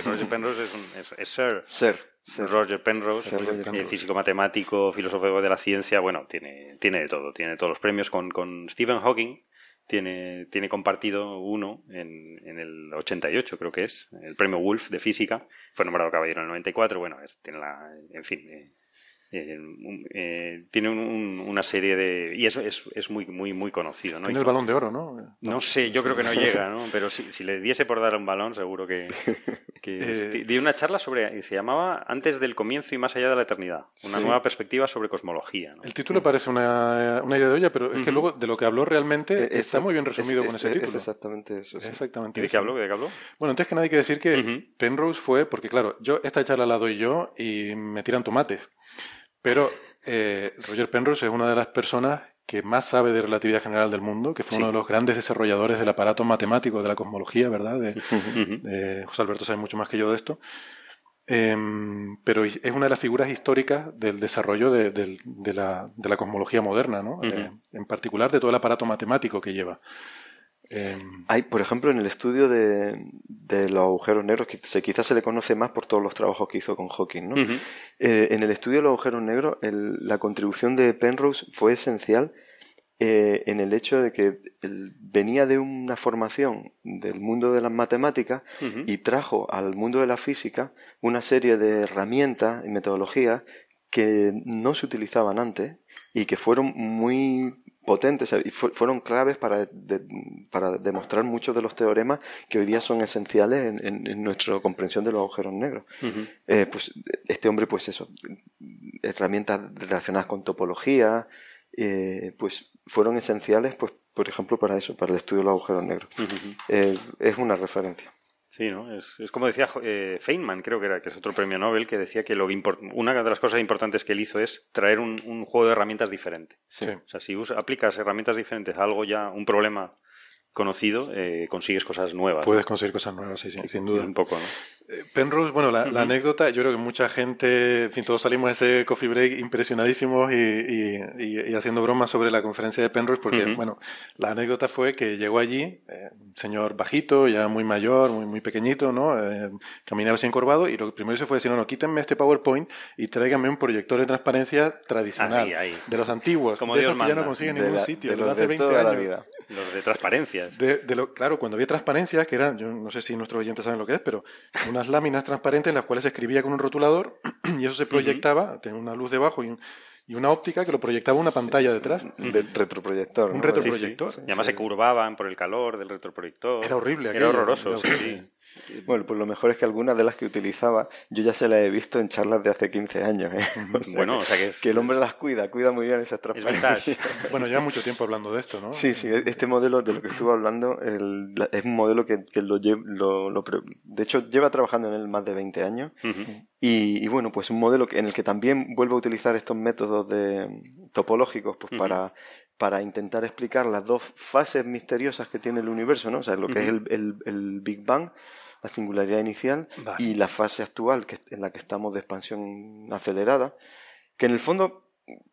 Roger Penrose es, un, es, Sir. Sir. Roger Penrose, eh, físico matemático, filósofo de la ciencia, bueno, tiene, tiene de todo, tiene todos los premios con, con Stephen Hawking. Tiene, tiene compartido uno en, en el 88, creo que es, el premio Wolf de física. Fue nombrado caballero en el 94. Bueno, tiene la, en fin, eh, eh, eh, tiene una serie de y eso es, es, muy muy muy conocido ¿no? tiene el balón de oro no no sé yo creo que no llega no pero si, si le diese por dar un balón seguro que, que eh, una charla sobre se llamaba antes del comienzo y más allá de la eternidad una nueva perspectiva sobre cosmología el título parece una, una, idea de olla pero es que luego de lo que habló realmente está muy bien resumido con ese título. es exactamente eso exactamente ¿Y de qué habló de qué habló bueno antes que nada hay que decir que Penrose fue porque claro yo esta charla la doy yo y me tiran tomates pero eh, Roger Penrose es una de las personas que más sabe de relatividad general del mundo, que fue uno de los grandes desarrolladores del aparato matemático de la cosmología, ¿verdad? De, José Alberto sabe mucho más que yo de esto. Em, pero es una de las figuras históricas del desarrollo de, la, cosmología moderna, ¿no? Eh, en particular de todo el aparato matemático que lleva. Em, Hay, por ejemplo, en el estudio de, los agujeros negros, que quizás se le conoce más por todos los trabajos que hizo con Hawking, ¿no? Eh, en el estudio de los agujeros negros, la contribución de Penrose fue esencial eh, en el hecho de que venía de una formación del mundo de las matemáticas y trajo al mundo de la física una serie de herramientas y metodologías que no se utilizaban antes y que fueron muy potentes y fueron claves para, para demostrar muchos de los teoremas que hoy día son esenciales en, nuestra comprensión de los agujeros negros. Eh, pues este hombre, pues eso, herramientas relacionadas con topología, eh, pues fueron esenciales, pues por ejemplo, para eso, para el estudio de los agujeros negros. Eh, es una referencia. Sí, ¿no? Es, como decía eh, Feynman, creo que era, que es otro premio Nobel, que decía que lo una de las cosas importantes que él hizo es traer un, juego de herramientas diferente. Sí. O sea, si aplicas herramientas diferentes a algo ya, un problema conocido, eh, consigues cosas nuevas. Puedes conseguir cosas nuevas, sí, sí, sin duda. Un poco, ¿no? Eh, Penrose, bueno, la, la anécdota, yo creo que mucha gente, en fin, todos salimos de ese coffee break impresionadísimos y, y- y- y haciendo bromas sobre la conferencia de Penrose, porque, bueno, la anécdota fue que llegó allí, eh, un señor bajito, ya muy mayor, muy, muy pequeñito, ¿no? Eh, caminaba así encorvado y lo primero que hizo fue decir, no, no, quítenme este PowerPoint y tráiganme un proyector de transparencia tradicional, Ahí, ahí. de los antiguos, Como de Dios esos que ya no manda. consiguen en de, ningún la- sitio, de de los hace de 20 toda la años. vida. Los de De, de lo, claro, cuando había transparencias, que eran, yo no sé si nuestros oyentes saben lo que es, pero unas láminas transparentes en las cuales se escribía con un rotulador y eso se proyectaba, tenía una luz debajo y, un- y una óptica que lo proyectaba una pantalla detrás. De retroproyector. Un ¿no? retroproyector. Y además se curvaban por el calor del retroproyector. Era horrible Era aquello, horroroso, era sí, horrible. Bueno, pues lo mejor es que algunas de las que utilizaba yo ya se las he visto en charlas de hace 15 años. ¿eh? O sea, Bueno, o sea que es- el hombre las cuida, cuida muy bien esas Es transparencias. vintage. Bueno, lleva mucho tiempo hablando de esto, ¿no? Sí, sí, este modelo de lo que estuve hablando el- la- es un modelo que, que lo, lle- lo, lo De hecho, lleva trabajando en él más de 20 años. Y, y bueno, pues un modelo que- en el que también vuelvo a utilizar estos métodos de, topológicos pues para, para intentar explicar las dos fases misteriosas que tiene el universo, ¿no? O sea, lo que es el, el- el Big Bang, la singularidad inicial, Vale. y la fase actual que, en la que estamos de expansión acelerada, que en el fondo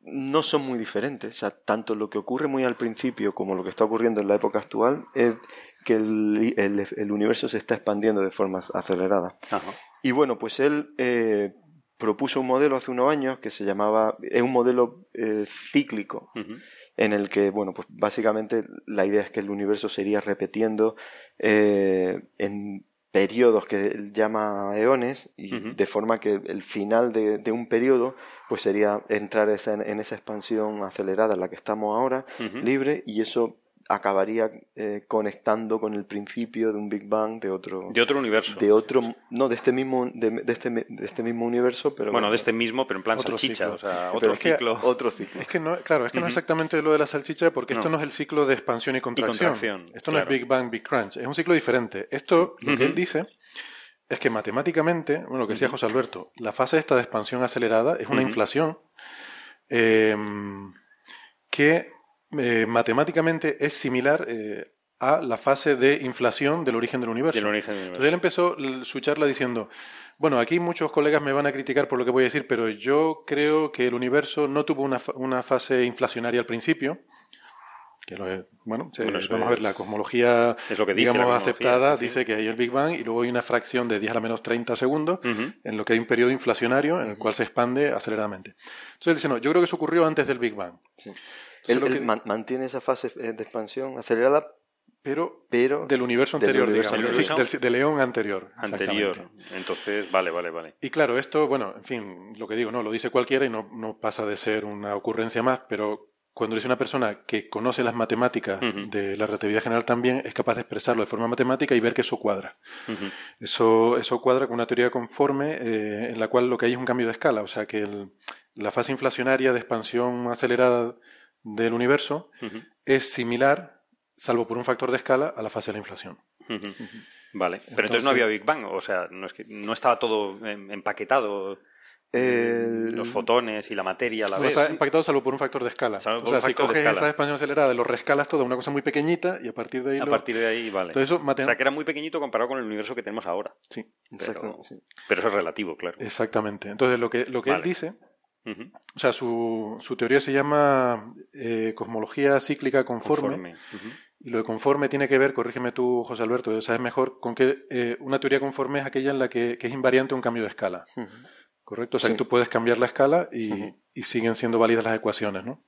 no son muy diferentes. O sea, tanto lo que ocurre muy al principio como lo que está ocurriendo en la época actual es que el, el- el universo se está expandiendo de forma acelerada. Ajá. Y bueno, pues él eh, propuso un modelo hace unos años que se llamaba, es un modelo eh, cíclico, en el que, bueno, pues básicamente la idea es que el universo se iría repitiendo eh, en periodos que él llama eones y de forma que el final de, de un periodo pues sería entrar esa- en esa expansión acelerada en la que estamos ahora libre y eso acabaría eh, conectando con el principio de un Big Bang de otro De otro universo. de otro no de este mismo de, de este de este mismo universo pero bueno, de este mismo, pero en plan Otro salchicha. ciclo. O sea, pero otro es que ciclo. otro ciclo Es que no, claro, es que no es Ujú. exactamente lo de la salchicha porque esto No. es el ciclo de expansión y contracción. contracción, esto no es. Big Bang, Big Crunch. Es un ciclo diferente. Esto, lo que él dice, es que matemáticamente, bueno, lo que decía José Alberto, la fase esta de expansión acelerada es una inflación eh, que eh, matemáticamente es similar eh, a la fase de inflación del origen del universo. Del origen del Entonces él empezó su charla diciendo, bueno, aquí muchos colegas me van a criticar por lo que voy a decir, pero yo creo que el universo no tuvo una, una fase inflacionaria al principio. Que lo es- bueno, vamos a ver, la cosmología, es lo que dice digamos, aceptada, sí, sí. dice que hay el Big Bang y luego hay una fracción de 10 a la menos 30 segundos en lo que hay un periodo inflacionario en el cual se expande aceleradamente. Entonces dice, no, yo creo que eso ocurrió antes del Big Bang. Sí. Él, es lo él que- man- mantiene esa fase eh, de expansión acelerada pero pero del universo Del anterior, universo digamos, anterior. del, del león anterior. Anterior. Entonces, vale, vale, vale. Y claro, esto, bueno, en fin, lo que digo, no, lo dice cualquiera y no, no pasa de ser una ocurrencia más, pero cuando dice una persona que conoce las matemáticas de la relatividad general también, es capaz de expresarlo de forma matemática y ver que eso cuadra. Eso, eso cuadra con una teoría conforme eh, en la cual lo que hay es un cambio de escala, o sea que el- la fase inflacionaria de expansión acelerada del universo es similar, salvo por un factor de escala, a la fase de la inflación. Vale, pero entonces, Entonces- no había Big Bang, o sea, no, es que, no estaba todo em- empaquetado, el- los fotones y la materia a la No vez. está impactado salvo por un factor de escala. Salvo o sea, si coges escala. esa expansión acelerada lo rescalas todo a una cosa muy pequeñita y a partir de ahí A lo- partir de ahí, vale. Entonces eso o sea, que era muy pequeñito comparado con el universo que tenemos ahora. Sí, Exacto, pero- sí. Pero eso es relativo, claro. exactamente. Entonces lo que, lo que él Vale. O sea, su, su teoría se llama eh, cosmología cíclica conforme, y lo de conforme tiene que ver, corrígeme tú, José Alberto, sabes mejor, con que eh, una teoría conforme es aquella en la que, que es invariante un cambio de escala. ¿Correcto? O sea, Sí. que tú puedes cambiar la escala y, y siguen siendo válidas las ecuaciones, ¿no?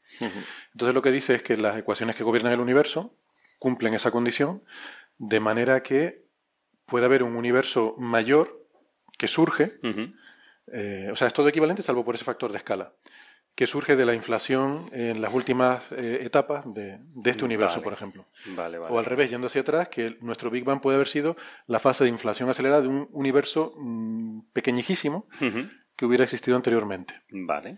Entonces lo que dice es que las ecuaciones que gobiernan el universo cumplen esa condición de manera que puede haber un universo mayor que surge. Eh, o sea, es todo equivalente salvo por ese factor de escala, que surge de la inflación en las últimas eh, etapas de, de este universo, Vale. por ejemplo. Vale, vale. O al revés, yendo hacia atrás, que nuestro Big Bang puede haber sido la fase de inflación acelerada de un universo mm, pequeñísimo que hubiera existido anteriormente. Vale.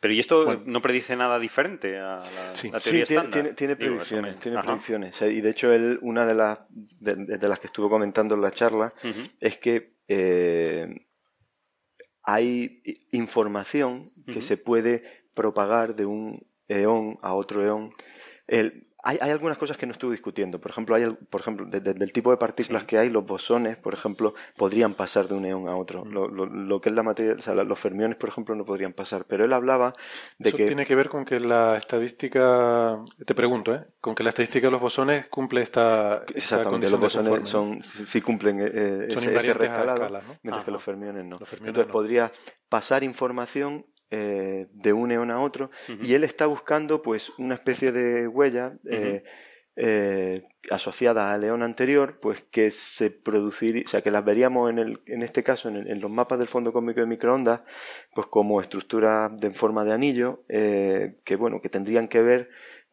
Pero ¿y esto Bueno. no predice nada diferente a la, Sí. la Sí, teoría tiene, estándar? tiene, tiene Digo, predicciones, me- tiene Ajá. predicciones. O sea, Y de hecho, él, una de las, de, de las que estuvo comentando en la charla es que eh, hay información que se puede propagar de un eón a otro eón. El- hay, hay, algunas cosas que no estuve discutiendo. Por ejemplo, hay, por ejemplo, del tipo de partículas que hay, los bosones, por ejemplo, podrían pasar de un eón a otro. Mm. Lo, lo, que es la materia, o sea, los fermiones, por ejemplo, no podrían pasar. Pero él hablaba de Eso que... tiene que ver con que la estadística, te pregunto, ¿eh? con que la estadística de los bosones cumple esta... Exactamente, los bosones son, sí cumplen eh, ese, ese rescalado, mientras que los fermiones no. Entonces podría pasar información eh, de un eón a otro y él está buscando pues una especie de huella eh, eh, asociada al eón anterior pues que se produciría o sea que las veríamos en, el, en este caso en, los mapas del fondo cósmico de microondas pues como estructura de, en forma de anillo que bueno que tendrían que ver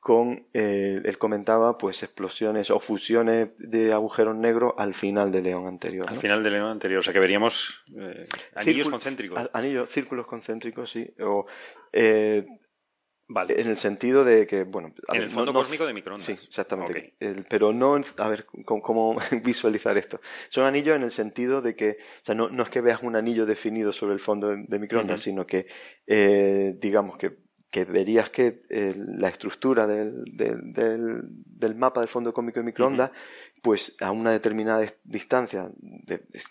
con, eh, él comentaba, pues explosiones o fusiones de agujeros negros al final del león anterior. Al final del león anterior, o sea que veríamos eh, anillos concéntricos. Anillos, círculos concéntricos, sí. O, eh, Vale. En el sentido de que, bueno. en el fondo cósmico de microondas. Sí, exactamente. pero no. A ver, ¿cómo, visualizar esto? Son anillos en el sentido de que. O sea, no, no es que veas un anillo definido sobre el fondo de, microondas, sino que, digamos que que verías que eh, la estructura del, del, del, mapa del fondo cómico de microondas pues a una determinada distancia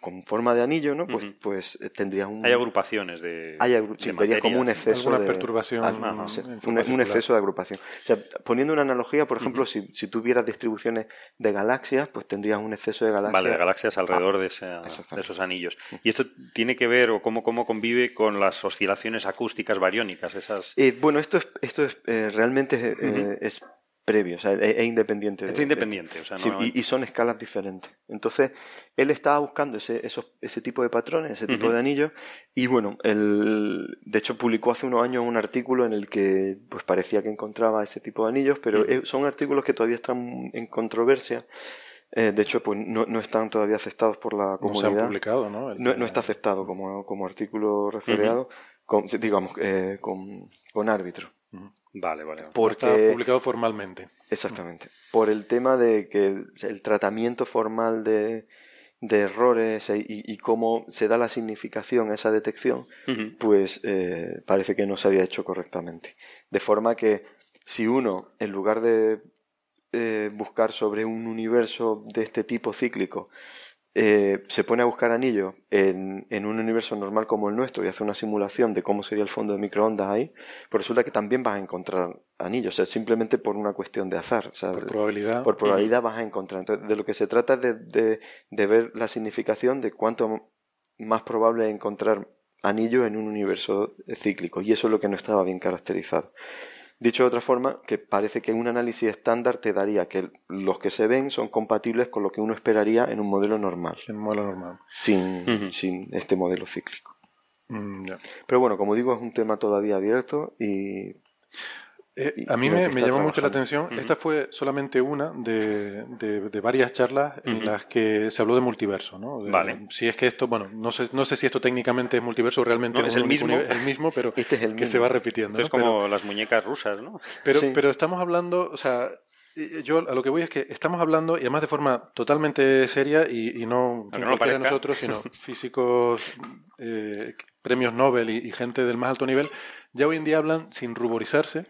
con forma de anillo, ¿no? Pues, pues eh, tendrías un... Hay agrupaciones de... Hay sí, como un exceso de... perturbación. un, exceso de agrupación. O sea, poniendo una analogía, por ejemplo, si, si tuvieras distribuciones de galaxias, pues tendrías un exceso de galaxias. Vale, de galaxias alrededor de, esos anillos. ¿Y esto tiene que ver o cómo, cómo convive con las oscilaciones acústicas bariónicas? Esas... Eh, bueno, esto es, esto es eh, realmente es previo, o sea, es, independiente. Es independiente, o sea, no, y, son escalas diferentes. Entonces, él estaba buscando ese, esos, ese tipo de patrones, ese tipo de anillos, y bueno, él, de hecho publicó hace unos años un artículo en el que pues parecía que encontraba ese tipo de anillos, pero son artículos que todavía están en controversia. Eh, de hecho, pues no, no, están todavía aceptados por la comunidad. No se han publicado, ¿no? no, está aceptado como, como artículo referiado, con, digamos, eh, con, con árbitro. Vale, vale. Porque, está publicado formalmente. Exactamente. Por el tema de que el tratamiento formal de, de errores e, y, cómo se da la significación a esa detección, pues eh, parece que no se había hecho correctamente. De forma que si uno, en lugar de eh, buscar sobre un universo de este tipo cíclico, eh, se pone a buscar anillos en, en, un universo normal como el nuestro y hace una simulación de cómo sería el fondo de microondas ahí, pues resulta que también vas a encontrar anillos, o sea, simplemente por una cuestión de azar. Por probabilidad. Por probabilidad vas a encontrar. Entonces, de lo que se trata es de, de, de ver la significación de cuánto más probable es encontrar anillos en un universo cíclico, y eso es lo que no estaba bien caracterizado. Dicho de otra forma, que parece que un análisis estándar te daría que los que se ven son compatibles con lo que uno esperaría en un modelo normal. En un modelo normal. Sin, sin este modelo cíclico. Mm, Pero bueno, como digo, es un tema todavía abierto y eh, a mí me, llamó mucho la atención. Esta fue solamente una de, de, varias charlas en las que se habló de multiverso, ¿no? vale. Si es que esto, bueno, no sé, no sé si esto técnicamente es multiverso o realmente es el mismo, el mismo, pero este es el que se va repitiendo. es como las muñecas rusas, ¿no? Pero, pero estamos hablando, o sea, yo a lo que voy es que estamos hablando, y además de forma totalmente seria, y, no, no nosotros, sino físicos, eh, premios Nobel y, gente del más alto nivel, ya hoy en día hablan sin ruborizarse,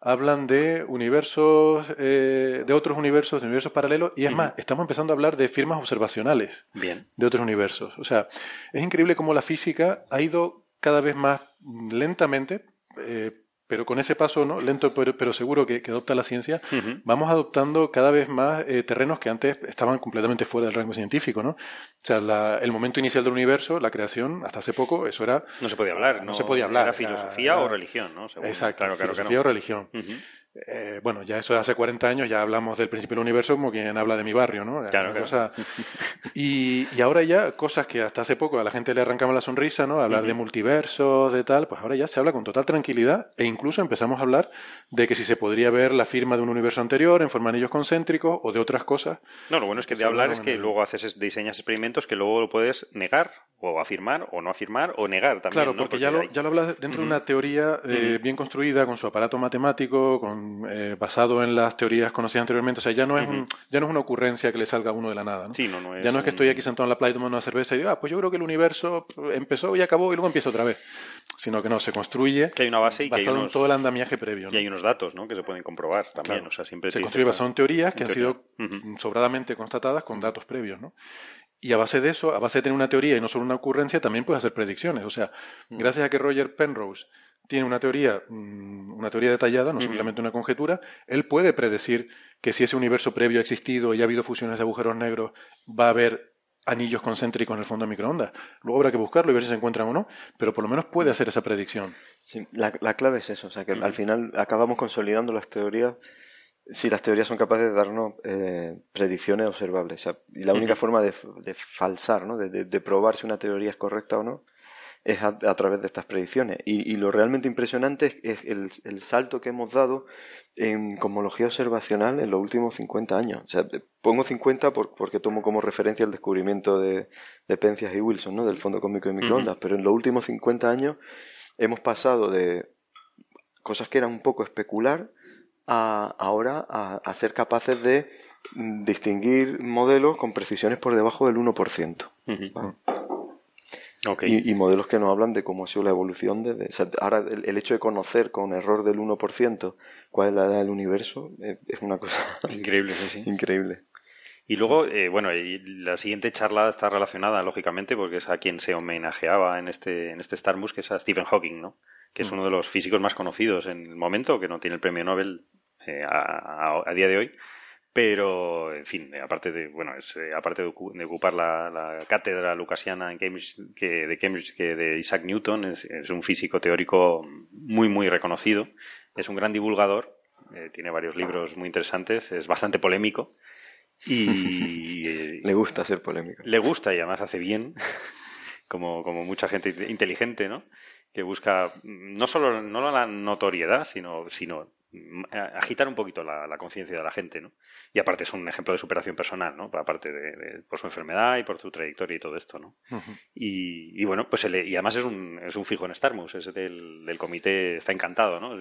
hablan de universos, eh, de otros universos, de universos paralelos, y es más, estamos empezando a hablar de firmas observacionales Bien. de otros universos. O sea, es increíble cómo la física ha ido cada vez más lentamente, eh, pero con ese paso no lento pero, seguro que, adopta la ciencia, vamos adoptando cada vez más eh, terrenos que antes estaban completamente fuera del rango científico, ¿no? O sea, el momento inicial del universo, la creación, hasta hace poco, eso era... No se podía hablar, no, se podía hablar. Era filosofía o religión, ¿no? exacto, claro, filosofía o religión. Eh, bueno, ya eso hace 40 años, ya hablamos del principio del universo como quien habla de mi barrio, ¿no? Claro, y, y, ahora ya cosas que hasta hace poco a la gente le arrancamos la sonrisa, ¿no? Hablar de multiversos, de tal, pues ahora ya se habla con total tranquilidad e incluso empezamos a hablar de que si se podría ver la firma de un universo anterior en forma de anillos concéntricos o de otras cosas. No, lo bueno es que de hablar es que luego haces, diseñas experimentos que luego lo puedes negar o afirmar o no afirmar o negar también. Claro, porque, ya, lo, ya lo hablas dentro de una teoría eh, bien construida con su aparato matemático, con eh, basado en las teorías conocidas anteriormente. O sea, ya no es, ya no es una ocurrencia que le salga a uno de la nada. ¿no? Sí, no, no es ya no es que estoy aquí sentado en la playa tomando una cerveza y digo, ah, pues yo creo que el universo empezó y acabó y luego empieza otra vez. sino que no, se construye que hay una base y que hay basado unos, en todo el andamiaje previo. y hay unos datos ¿no? que se pueden comprobar también. Claro. O sea, siempre se construye basado en teorías que en han sido sobradamente constatadas con datos previos, ¿no? Y a base de eso, a base de tener una teoría y no solo una ocurrencia, también puedes hacer predicciones. O sea, Mm. gracias a que Roger Penrose tiene una teoría, mm, una teoría detallada, no simplemente una conjetura, él puede predecir que si ese universo previo ha existido y ha habido fusiones de agujeros negros, va a haber anillos concéntricos en el fondo de microondas. Luego habrá que buscarlo y ver si se encuentran o no, pero por lo menos puede hacer esa predicción. Sí, la, la clave es eso, o sea, que al final acabamos consolidando las teorías si las teorías son capaces de darnos eh, predicciones observables. O sea, y la única forma de, de falsar, ¿no? de, de- de probar si una teoría es correcta o no, es a, a través de estas predicciones. Y, y lo realmente impresionante es, es el, el salto que hemos dado en cosmología observacional en los últimos 50 años. O sea, pongo 50 por- porque tomo como referencia el descubrimiento de, de Penzias y Wilson, ¿no? del fondo cósmico de microondas. Pero en los últimos 50 años hemos pasado de cosas que eran un poco especular a ahora a, a ser capaces de mm, distinguir modelos con precisiones por debajo del 1%. Ujú. Ok. Y, y modelos que nos hablan de cómo ha sido la evolución desde... o sea, ahora, el, el hecho de conocer con error del 1% cuál es la edad del universo eh, es una cosa Increíble, sí, sí. increíble. Y luego, eh, bueno, y la siguiente charla está relacionada, lógicamente, porque es a quien se homenajeaba en este, en este Starbus, que es a Stephen Hawking, ¿no? Que es uno de los físicos más conocidos en el momento, que no tiene el premio Nobel eh, a, a- a día de hoy. Pero, en fin, aparte de, bueno, es, eh, aparte de, ocu- de ocupar la, la cátedra lucasiana en Cambridge, que, de Cambridge que de Isaac Newton, es, es un físico teórico muy, muy reconocido. Es un gran divulgador, eh, tiene varios libros muy interesantes, es bastante polémico. Y eh, Le gusta ser polémico. le gusta y además hace bien, como, como mucha gente inteligente, ¿no? Que busca mm, no solo no la notoriedad, sino, sino agitar un poquito la, la conciencia de la gente, ¿no? Y aparte es un ejemplo de superación personal, ¿no? Aparte de, de- por su enfermedad y por su trayectoria y todo esto, ¿no? Y, y bueno, pues él- y además es un, es un fijo en Starmus, es del, del comité, está encantado, ¿no?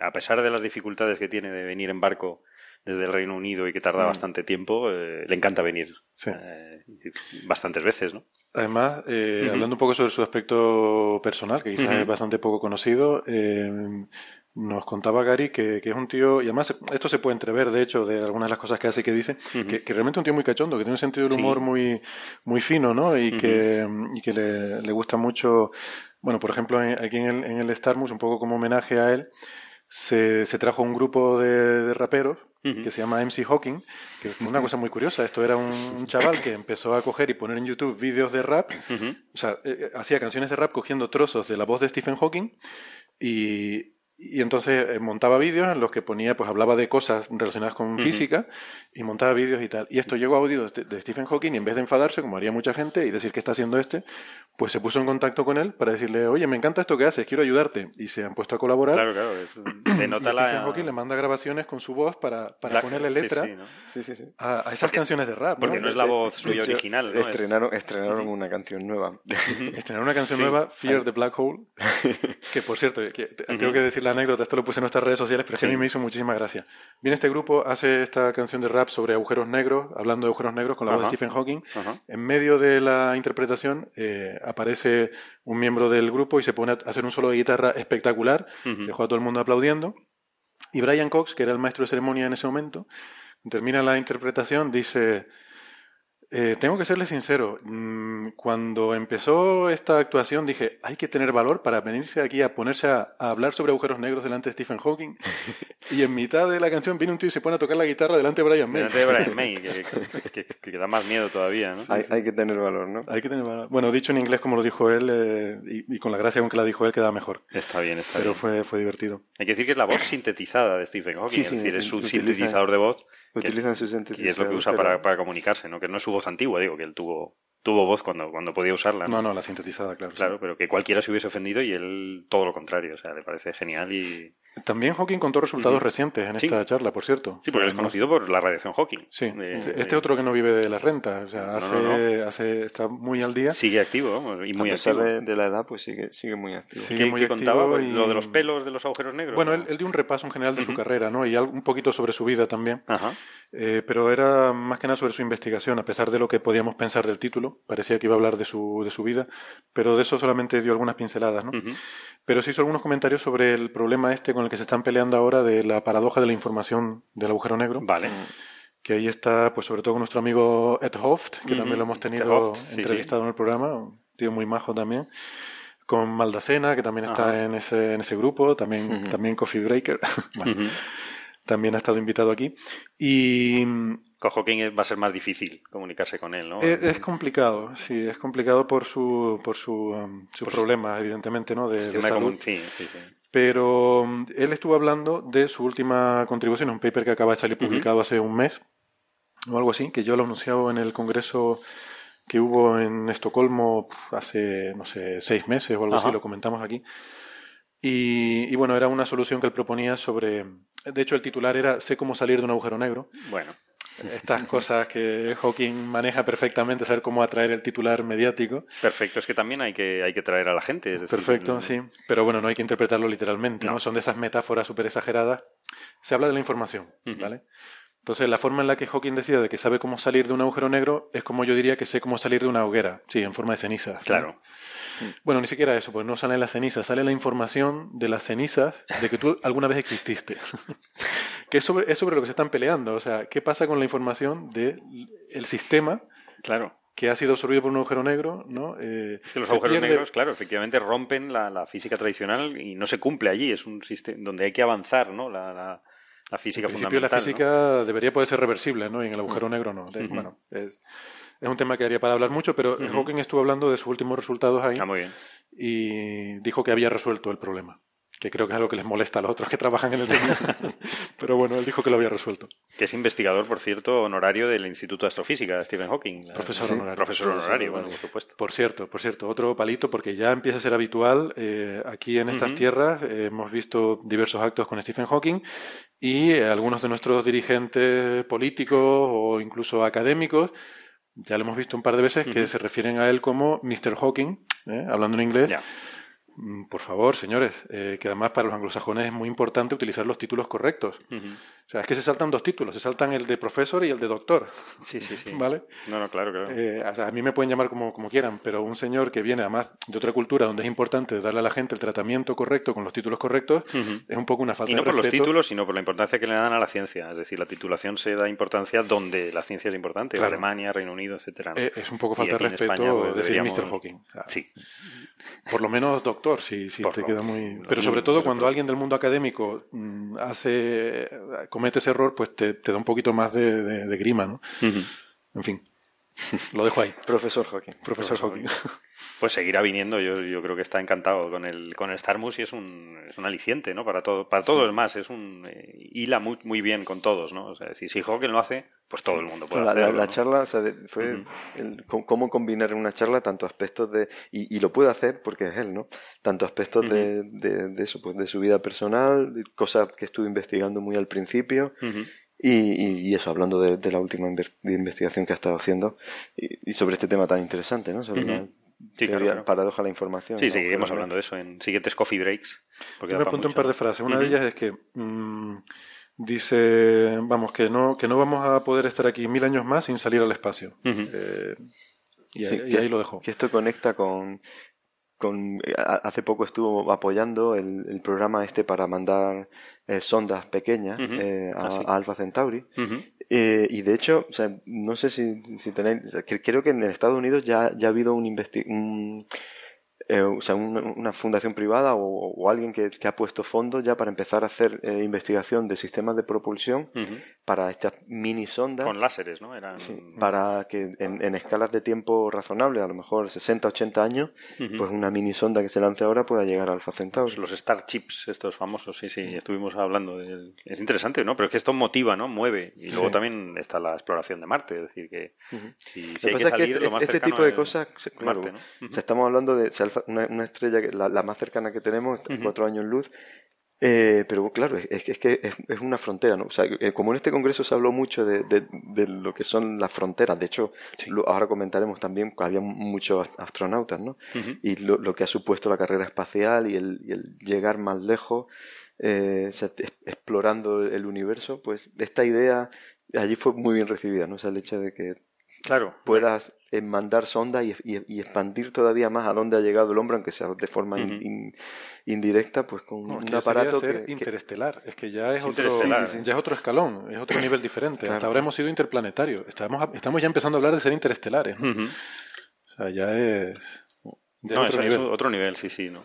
A pesar de las dificultades que tiene de venir en barco desde el Reino Unido y que tarda Mm. bastante tiempo, eh, le encanta venir Sí. eh, bastantes veces, ¿no? Además, eh, hablando un poco sobre su aspecto personal, que quizás es bastante poco conocido, eh, nos contaba Gary que, que es un tío, y además esto se puede entrever, de hecho, de algunas de las cosas que hace y que dice, que, que realmente es un tío muy cachondo, que tiene un sentido del Sí. humor muy, muy fino, ¿no? Y que, y que le, le gusta mucho, bueno, por ejemplo, aquí en el, en el Starmus, un poco como homenaje a él, se, se trajo un grupo de, de raperos que se llama MC Hawking, que fue una cosa muy curiosa. Esto era un, un chaval que empezó a coger y poner en YouTube vídeos de rap o sea, eh, eh, hacía canciones de rap cogiendo trozos de la voz de Stephen Hawking y, y entonces eh, montaba vídeos en los que ponía, pues hablaba de cosas relacionadas con Ujú. física y montaba vídeos y tal. Y esto llegó a audio de, de Stephen Hawking y en vez de enfadarse, como haría mucha gente, y decir que está haciendo este, pues se puso en contacto con él para decirle, oye, me encanta esto que haces, quiero ayudarte. Y se han puesto a colaborar. Claro, claro. Y denota Stephen la... Hawking le manda grabaciones con su voz para, para la- ponerle sí, letra sí, ¿no? Sí, sí, sí. a, a esas Porque- canciones de rap. Porque ¿no? no es la voz De suya hecho, original, ¿no? Es- Estrenaron, estrenaron una canción nueva. Estrenar una canción Sí. nueva, Fear the Black Hole, que por cierto, que, te- tengo que decir la anécdota, esto lo puse en nuestras redes sociales, pero que a mí Sí. me hizo muchísima gracia. Viene este grupo, hace esta canción de rap sobre agujeros negros, hablando de agujeros negros con la voz de Stephen Hawking. Ajá. En medio de la interpretación eh, aparece un miembro del grupo y se pone a hacer un solo de guitarra espectacular, dejó a todo el mundo aplaudiendo. Y Brian Cox, que era el maestro de ceremonia en ese momento, termina la interpretación, dice, eh, tengo que serle sincero, mm, cuando empezó esta actuación dije, hay que tener valor para venirse aquí a ponerse a, a hablar sobre agujeros negros delante de Stephen Hawking. y en mitad de la canción viene un tío y se pone a tocar la guitarra delante de Brian May. Delante de Brian May, que, que- que- que da más miedo todavía, ¿no? hay, hay que tener valor, ¿no? Hay que tener valor. Bueno, dicho en inglés como lo dijo él, eh, y, y con la gracia con que la dijo él, queda mejor. Está bien, está Pero bien. fue, fue divertido. Hay que decir que es la voz sintetizada de Stephen Hawking, Sí, es sí, decir, es su utiliza- sintetizador de voz que- Utilizan su y sintetizador. es lo que usa pero- para, para comunicarse, ¿no? Que no es su voz antigua, digo, que él tuvo, tuvo voz cuando, cuando podía usarla, ¿no? No, no, la sintetizada, claro. Claro, pero que cualquiera se hubiese ofendido y él todo lo contrario, o sea, le parece genial y, También Hawking contó resultados recientes en esta charla, por cierto. Sí, porque es conocido por la radiación Hawking. Sí, este otro que no vive de la renta, o sea, hace, hace, está muy al día. Sigue activo y muy a pesar activo. De, la edad, pues sigue, sigue muy activo. Sigue ¿Qué, muy contaba? Lo de los pelos de los agujeros negros. Bueno, él, él, dio un repaso en general de su carrera, ¿no? Y un poquito sobre su vida también. Ajá. Eh, pero era más que nada sobre su investigación, a pesar de lo que podíamos pensar del título. Parecía que iba a hablar de su, de su vida, pero de eso solamente dio algunas pinceladas, ¿no? Pero sí hizo algunos comentarios sobre el problema este con el que se están peleando ahora de la paradoja de la información del agujero negro. Vale. Que ahí está, pues sobre todo con nuestro amigo Ed Hoft, que también lo hemos tenido entrevistado en el programa, un tío muy majo también con Maldacena, que también está en ese, en ese grupo, también, también Coffee Breaker. bueno, también ha estado invitado aquí. Y. Con Hawking va a ser más difícil comunicarse con él, ¿no? Es, complicado, sí, es complicado por su, por su, um, sus problemas, evidentemente, ¿no? De, salud. Sí, sí, sí. Pero um, él estuvo hablando de su última contribución, un paper que acaba de salir publicado hace un mes, o algo así, que yo lo he anunciado en el congreso que hubo en Estocolmo hace, no sé, seis meses o algo así, lo comentamos aquí. Y, y, bueno, era una solución que él proponía sobre. De hecho, el titular era Sé cómo salir de un agujero negro. Bueno. Estas cosas que Hawking maneja perfectamente, saber cómo atraer el titular mediático. Perfecto, es que también hay que, hay que traer a la gente. Perfecto, sí. Pero bueno, no hay que interpretarlo literalmente, ¿no? Son de esas metáforas súper exageradas. Se habla de la información, ¿vale? Entonces, la forma en la que Hawking decía de que sabe cómo salir de un agujero negro es como yo diría que sé cómo salir de una hoguera, sí, en forma de cenizas. Claro. Bueno, ni siquiera eso, pues no sale la ceniza, sale la información de las cenizas de que tú alguna vez exististe. que es sobre, es sobre lo que se están peleando. O sea, ¿qué pasa con la información del el sistema? Claro que ha sido absorbido por un agujero negro, ¿no? Eh, es que los agujeros negros, claro, efectivamente rompen la, física tradicional y no se cumple allí. Es un sistema donde hay que avanzar, ¿no? La, la, la física en principio, la física debería poder ser reversible, ¿no? Y en el agujero negro no. Bueno, es, es un tema que haría para hablar mucho, pero Hawking estuvo hablando de sus últimos resultados ahí. Ah, muy bien. Y dijo que había resuelto el problema. Que creo que es algo que les molesta a los otros que trabajan en el tema. pero bueno, él dijo que lo había resuelto. Que es investigador, por cierto, honorario del Instituto de Astrofísica, Stephen Hawking. Profesor honorario. Profesor honorario, bueno, por supuesto. Por cierto, por cierto, otro palito, porque ya empieza a ser habitual. Eh, aquí en estas tierras eh, hemos visto diversos actos con Stephen Hawking y algunos de nuestros dirigentes políticos o incluso académicos ya lo hemos visto un par de veces, que se refieren a él como Mr. Hawking, ¿eh? hablando en inglés. Mm, por favor, señores, eh, que además para los anglosajones es muy importante utilizar los títulos correctos. O sea, es que se saltan dos títulos, se saltan el de profesor y el de doctor. Sí, sí, sí. ¿Vale? No, no, claro, claro. Eh, a mí me pueden llamar como, como quieran, pero un señor que viene además de otra cultura donde es importante darle a la gente el tratamiento correcto con los títulos correctos, es un poco una falta de respeto. Y no por los títulos, sino por la importancia que le dan a la ciencia. Es decir, la titulación se da importancia donde la ciencia es importante, Alemania, Reino Unido, etcétera. Eh, es un poco falta de respeto pues, decir Mr. Hawking. sí. Por lo menos doctor, si, si te queda muy... Pero sobre todo cuando alguien del mundo académico mm, hace comete ese error, pues te, da un poquito más de, grima, ¿no? En fin, lo dejo ahí. Profesor Hawking. Profesor, Hawking. Pues seguirá viniendo, yo, yo creo que está encantado con el, con el Starmus y es un, es un aliciente, ¿no? Para, todo, para todos más, es un... Eh, hila muy, muy bien con todos, ¿no? O sea, si, si Hawking lo hace, pues todo el mundo puede la, hacerlo. La, charla fue cómo combinar en una charla tanto aspectos de... Y, y, lo puede hacer porque es él, ¿no? Tanto aspectos de, de, eso, pues de su vida personal, cosas que estuve investigando muy al principio. Y, y, eso, hablando de, la última investigación que ha estado haciendo y, sobre este tema tan interesante, ¿no? Sobre la teoría paradoja de la información. Sí, seguiremos hablando de eso en siguientes coffee breaks. Porque me apunto un par de frases. Una de ellas es que mm, dice, vamos, que no, que no vamos a poder estar aquí mil años más sin salir al espacio. Eh, y, ahí, lo dejo. Que esto conecta con con, hace poco estuvo apoyando el, el programa este para mandar eh, sondas pequeñas eh, a, ah, Alpha Centauri. eh, y de hecho, o sea, no sé si, si tenéis, creo que en Estados Unidos ya, ya ha habido un, un eh, o sea, una, fundación privada o, alguien que, ha puesto fondos ya para empezar a hacer eh, investigación de sistemas de propulsión para estas mini sondas. Con láseres, ¿no? para que en, escalas de tiempo razonables, a lo mejor 60, 80 años, pues una mini sonda que se lance ahora pueda llegar al Alpha Centauri. Los Starships, estos famosos, sí, sí, estuvimos hablando. De... Es interesante, ¿no? Pero es que esto motiva, ¿no? Mueve. Y luego también está la exploración de Marte, es decir, que si, hay que salir, este, lo más este tipo de cosas, claro, estamos hablando de una, estrella, la, la, más cercana que tenemos, cuatro años luz, Eh, pero claro, es, que es, que es, una frontera, ¿no? O sea, eh, como en este congreso se habló mucho de, de, lo que son las fronteras, de hecho, ahora comentaremos también que había muchos astronautas, ¿no? Y lo, lo, que ha supuesto la carrera espacial y el, y el llegar más lejos, eh, explorando el universo, pues esta idea allí fue muy bien recibida, ¿no? O sea, el hecho de que claro. puedas eh, mandar sonda y, y, expandir todavía más a dónde ha llegado el hombre, aunque sea de forma indirecta, pues con un aparato que, interestelar. Es que ya es otro, ya es otro escalón, es otro nivel diferente. Hasta ahora hemos sido interplanetarios. Estamos, estamos ya empezando a hablar de ser interestelares. O sea, ya es, otro, nivel. otro nivel. sí, sí, ¿no?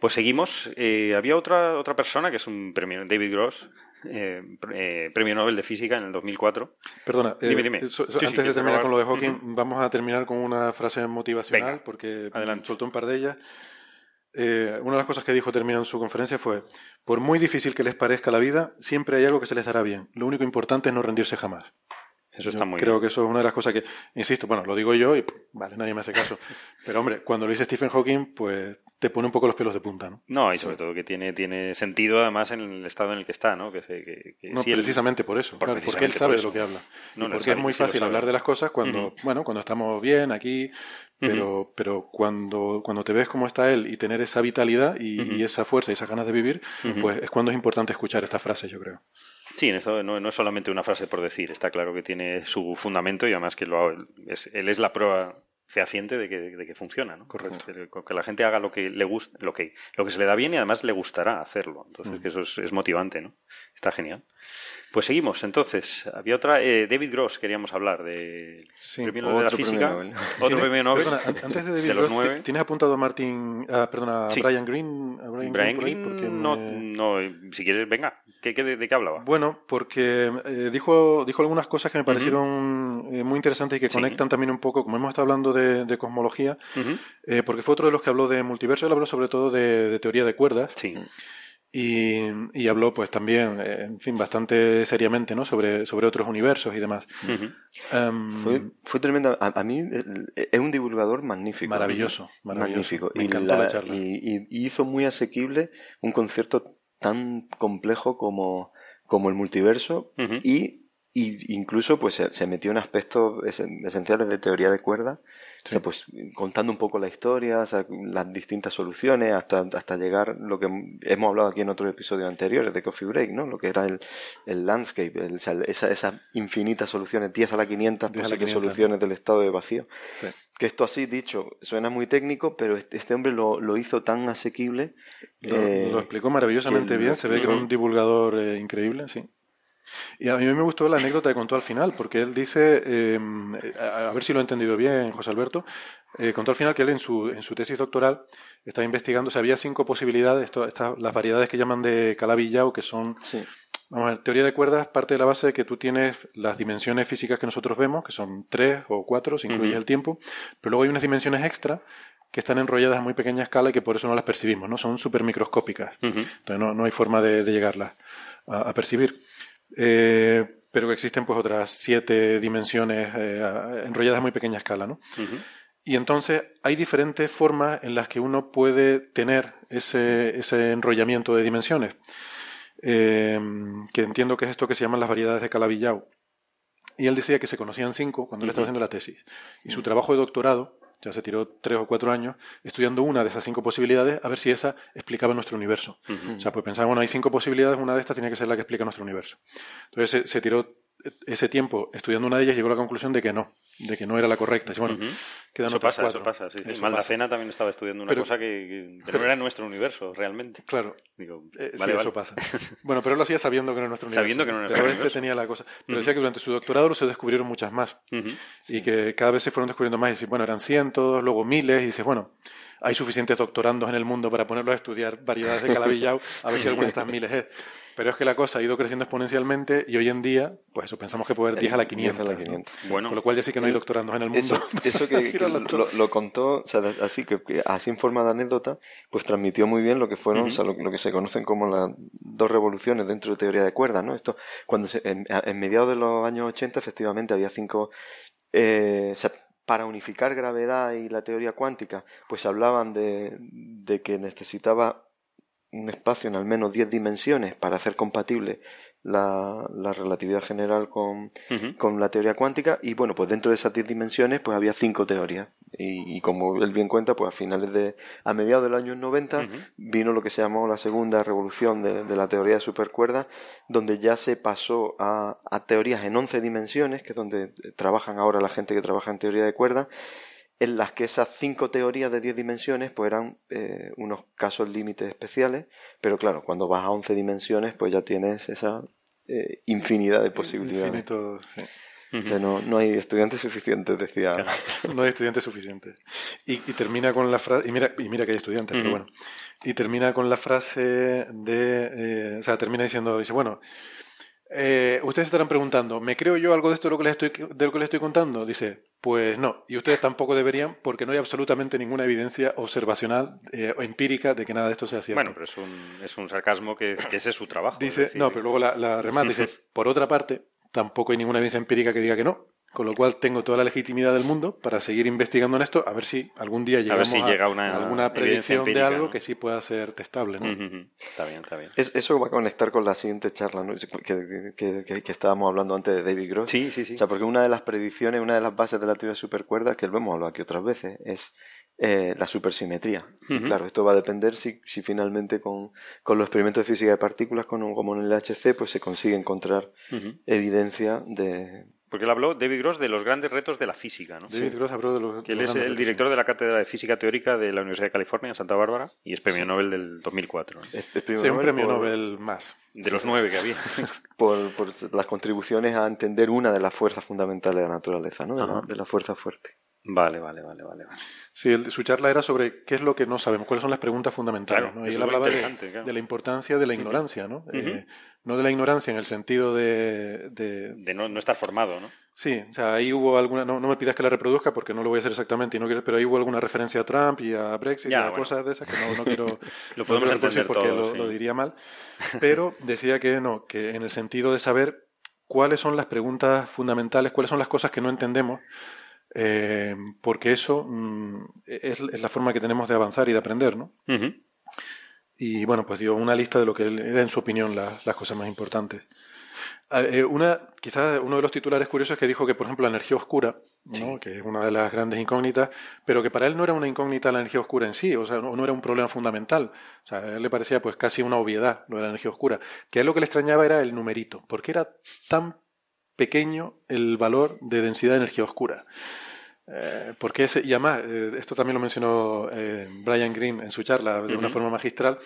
Pues seguimos. Eh, había otra, otra persona que es un premio, David Gross, eh, eh, premio Nobel de Física en el 2004. Perdona, dime, dime. antes de terminar con lo de Hawking, vamos a terminar con una frase motivacional, porque adelante. soltó un par de ellas. una de las cosas que dijo terminando su conferencia fue, por muy difícil que les parezca la vida, siempre hay algo que se les dará bien. Lo único importante es no rendirse jamás. Eso está muy Creo que eso es una de las cosas que, insisto, bueno, lo digo yo y vale, nadie me hace caso. Pero hombre, cuando lo dice Stephen Hawking, pues te pone un poco los pelos de punta, ¿no? No, y sobre todo que tiene, tiene sentido además en el estado en el que está, ¿no? Que, que, no, precisamente por eso, porque él sabe de lo que habla. No, porque es muy fácil hablar de las cosas cuando, bueno, cuando estamos bien aquí, pero, pero cuando, cuando te ves cómo está él y tener esa vitalidad y, y esa fuerza y esas ganas de vivir, pues es cuando es importante escuchar estas frases, yo creo. Sí, eso no, no, es solamente una frase por decir, está claro que tiene su fundamento y además que lo, es, él es la prueba fehaciente de que, de que funciona, ¿no? Correcto. Que, la gente haga lo que le gusta, lo que, lo que se le da bien y además le gustará hacerlo. Entonces, que eso es, es, motivante, ¿no? Está genial. Pues seguimos, entonces. Había otra, eh, David Gross, queríamos hablar de premio Nobel de la física. Otro premio Nobel. antes de David Gross, ¿tienes apuntado a Martin, ah, perdona, a Brian Green? Brian, Green, no, no, si quieres, venga. ¿Qué, qué de, qué hablaba? Bueno, porque eh, dijo, dijo algunas cosas que me parecieron eh, muy interesantes y que conectan también un poco, como hemos estado hablando de, de cosmología, porque fue otro de los que habló de multiverso, él habló sobre todo de, de teoría de cuerdas. Sí. Y, habló pues también, eh, en fin, bastante seriamente, ¿no? Sobre, sobre otros universos y demás. Em, fue, fue tremendo. A, mí es un divulgador magnífico. Maravilloso, magnífico. y, la, y, hizo muy asequible un concierto tan complejo como, como el multiverso y, incluso pues se, metió en aspectos esenciales de teoría de cuerda pues contando un poco la historia, las distintas soluciones, hasta, hasta llegar lo que hemos hablado aquí en otros episodios anteriores de Coffee Break, ¿no? Lo que era el, el landscape, el, esa, esas infinitas soluciones, 10 a la 500 posibles soluciones del estado de vacío. Que esto así dicho suena muy técnico, pero este, este hombre lo, lo, hizo tan asequible. Lo, eh, explicó maravillosamente bien, se ve que era un divulgador eh, increíble, sí. Y a mí me gustó la anécdota que contó al final, porque él dice, eh, a ver si lo he entendido bien, José Alberto, eh, contó al final que él en su, en su tesis doctoral estaba investigando, o sea, había cinco posibilidades, esto, las variedades que llaman de Calabi-Yau, que son, vamos a ver, teoría de cuerdas parte de la base de que tú tienes las dimensiones físicas que nosotros vemos, que son tres o cuatro, si incluyes el tiempo, pero luego hay unas dimensiones extra que están enrolladas a muy pequeña escala y que por eso no las percibimos, ¿no? Son supermicroscópicas. Entonces no, no, hay forma de, llegarlas a percibir. Eh, pero que existen pues otras siete dimensiones eh, enrolladas a muy pequeña escala, ¿no? Y entonces hay diferentes formas en las que uno puede tener ese, ese enrollamiento de dimensiones, eh, que entiendo que es esto que se llaman las variedades de Calabi-Yau. Y él decía que se conocían cinco cuando él estaba haciendo la tesis. Y su trabajo de doctorado ya se tiró tres o cuatro años estudiando una de esas cinco posibilidades a ver si esa explicaba nuestro universo. O sea, pues pensaba, bueno, hay cinco posibilidades, una de estas tiene que ser la que explica nuestro universo. Entonces se, tiró ese tiempo estudiando una de ellas llegó a la conclusión de que no, de que no era la correcta. Y bueno, eso pasa, eso pasa, sí. Maldacena también estaba estudiando una cosa que, no era nuestro universo, realmente. Claro. Digo, eh, sí, eso pasa. bueno, pero él lo hacía sabiendo que no era nuestro universo. Sabiendo que no era nuestro pero este tenía la cosa. Pero decía que durante su doctorado se descubrieron muchas más. Y que cada vez se fueron descubriendo más. Y dice, bueno, eran cientos, luego miles. Y dice, bueno, hay suficientes doctorandos en el mundo para ponerlos a estudiar variedades de calabillao, a ver si alguna de estas miles es. Pero es que la cosa ha ido creciendo exponencialmente y hoy en día, pues eso, pensamos que puede haber 10 a la 500. Bueno, Con lo cual ya sí que no hay doctorandos en el mundo. Eso, que, lo, contó, o sea, así que, así en forma de anécdota, pues transmitió muy bien lo que fueron, o sea, lo, que se conocen como las dos revoluciones dentro de teoría de cuerdas, ¿no? Esto, cuando en, mediados de los años 80, efectivamente, había cinco, eh, o sea, para unificar gravedad y la teoría cuántica, pues hablaban de, de que necesitaba un espacio en al menos 10 dimensiones para hacer compatible la, la relatividad general con, con, la teoría cuántica. Y bueno, pues dentro de esas 10 dimensiones pues había cinco teorías. Y, como él bien cuenta, pues a finales de, a mediados del año 90 vino lo que se llamó la segunda revolución de, de, la teoría de supercuerdas donde ya se pasó a, a teorías en 11 dimensiones, que es donde trabajan ahora la gente que trabaja en teoría de cuerdas en las que esas cinco teorías de 10 dimensiones pues eran eh, unos casos límites especiales, pero claro, cuando vas a 11 dimensiones pues ya tienes esa eh, infinidad de posibilidades. Infinito, sí. O sea, no, no, hay estudiantes suficientes, decía. no hay estudiantes suficientes. Y, y, termina con la frase, y mira, y mira que hay estudiantes, pero bueno. Y termina con la frase de, eh, o sea, termina diciendo, dice, bueno, eh, ustedes estarán preguntando, ¿me creo yo algo de esto de lo, que les estoy, de lo que les estoy contando? Dice, pues no, y ustedes tampoco deberían porque no hay absolutamente ninguna evidencia observacional eh, o empírica de que nada de esto sea cierto. Bueno, pero es un, es un sarcasmo que, que ese es su trabajo. Dice, no, pero luego la, la remata dice, por otra parte, tampoco hay ninguna evidencia empírica que diga que no. Con lo cual tengo toda la legitimidad del mundo para seguir investigando en esto, a ver si algún día llegamos a, si llega una a alguna predicción de algo ¿no? que sí pueda ser testable. ¿no? Uh -huh. Está bien, está bien. Es, eso va a conectar con la siguiente charla ¿no? que, que, que, que, estábamos hablando antes de David Gross. Sí, sí, sí. O sea, porque una de las predicciones, una de las bases de la teoría de supercuerdas, que lo hemos hablado aquí otras veces, es eh, la supersimetría. Uh -huh. claro, esto va a depender si, si finalmente con, con, los experimentos de física de partículas, con, como en el HC, pues se consigue encontrar uh -huh. evidencia de, porque él habló, David Gross, de los grandes retos de la física, ¿no? David sí. Gross habló de los Que él es el director de la Cátedra de Física Teórica de la Universidad de California en Santa Bárbara y es premio Nobel del 2004. ¿no? Es, es premio sí, Nobel un premio por... Nobel más. De los nueve que había. por, por, las contribuciones a entender una de las fuerzas fundamentales de la naturaleza, ¿no? De, la, de la fuerza fuerte. Vale, vale, vale, vale. Sí, el, su charla era sobre qué es lo que no sabemos, cuáles son las preguntas fundamentales. Claro, ¿no? Y él hablaba de, claro. de, la importancia de la ignorancia, ¿no? Uh -huh. eh, no de la ignorancia en el sentido de... De, de no, no, estar formado, ¿no? Sí, o sea, ahí hubo alguna... No, no, me pidas que la reproduzca porque no lo voy a hacer exactamente, y no quiero, pero ahí hubo alguna referencia a Trump y a Brexit ya, y a bueno. cosas de esas que no, no quiero... lo podemos no entender porque todo, lo, sí. lo diría mal. Pero decía que no, que en el sentido de saber cuáles son las preguntas fundamentales, cuáles son las cosas que no entendemos eh, porque eso mm, es, es, la forma que tenemos de avanzar y de aprender, ¿no? Uh -huh. Y bueno, pues dio una lista de lo que era, en su opinión, la, las cosas más importantes. Eh, una, quizás uno de los titulares curiosos es que dijo que, por ejemplo, la energía oscura, que es una de las grandes incógnitas, pero que para él no era una incógnita la energía oscura en sí, o sea, no, no, era un problema fundamental. O sea, a él le parecía pues casi una obviedad lo de la energía oscura. Que a él lo que le extrañaba era el numerito, porque era tan pequeño el valor de densidad de energía oscura. Eh, porque y además, eh, esto también lo mencionó eh, Brian Greene en su charla de uh -huh. una forma magistral.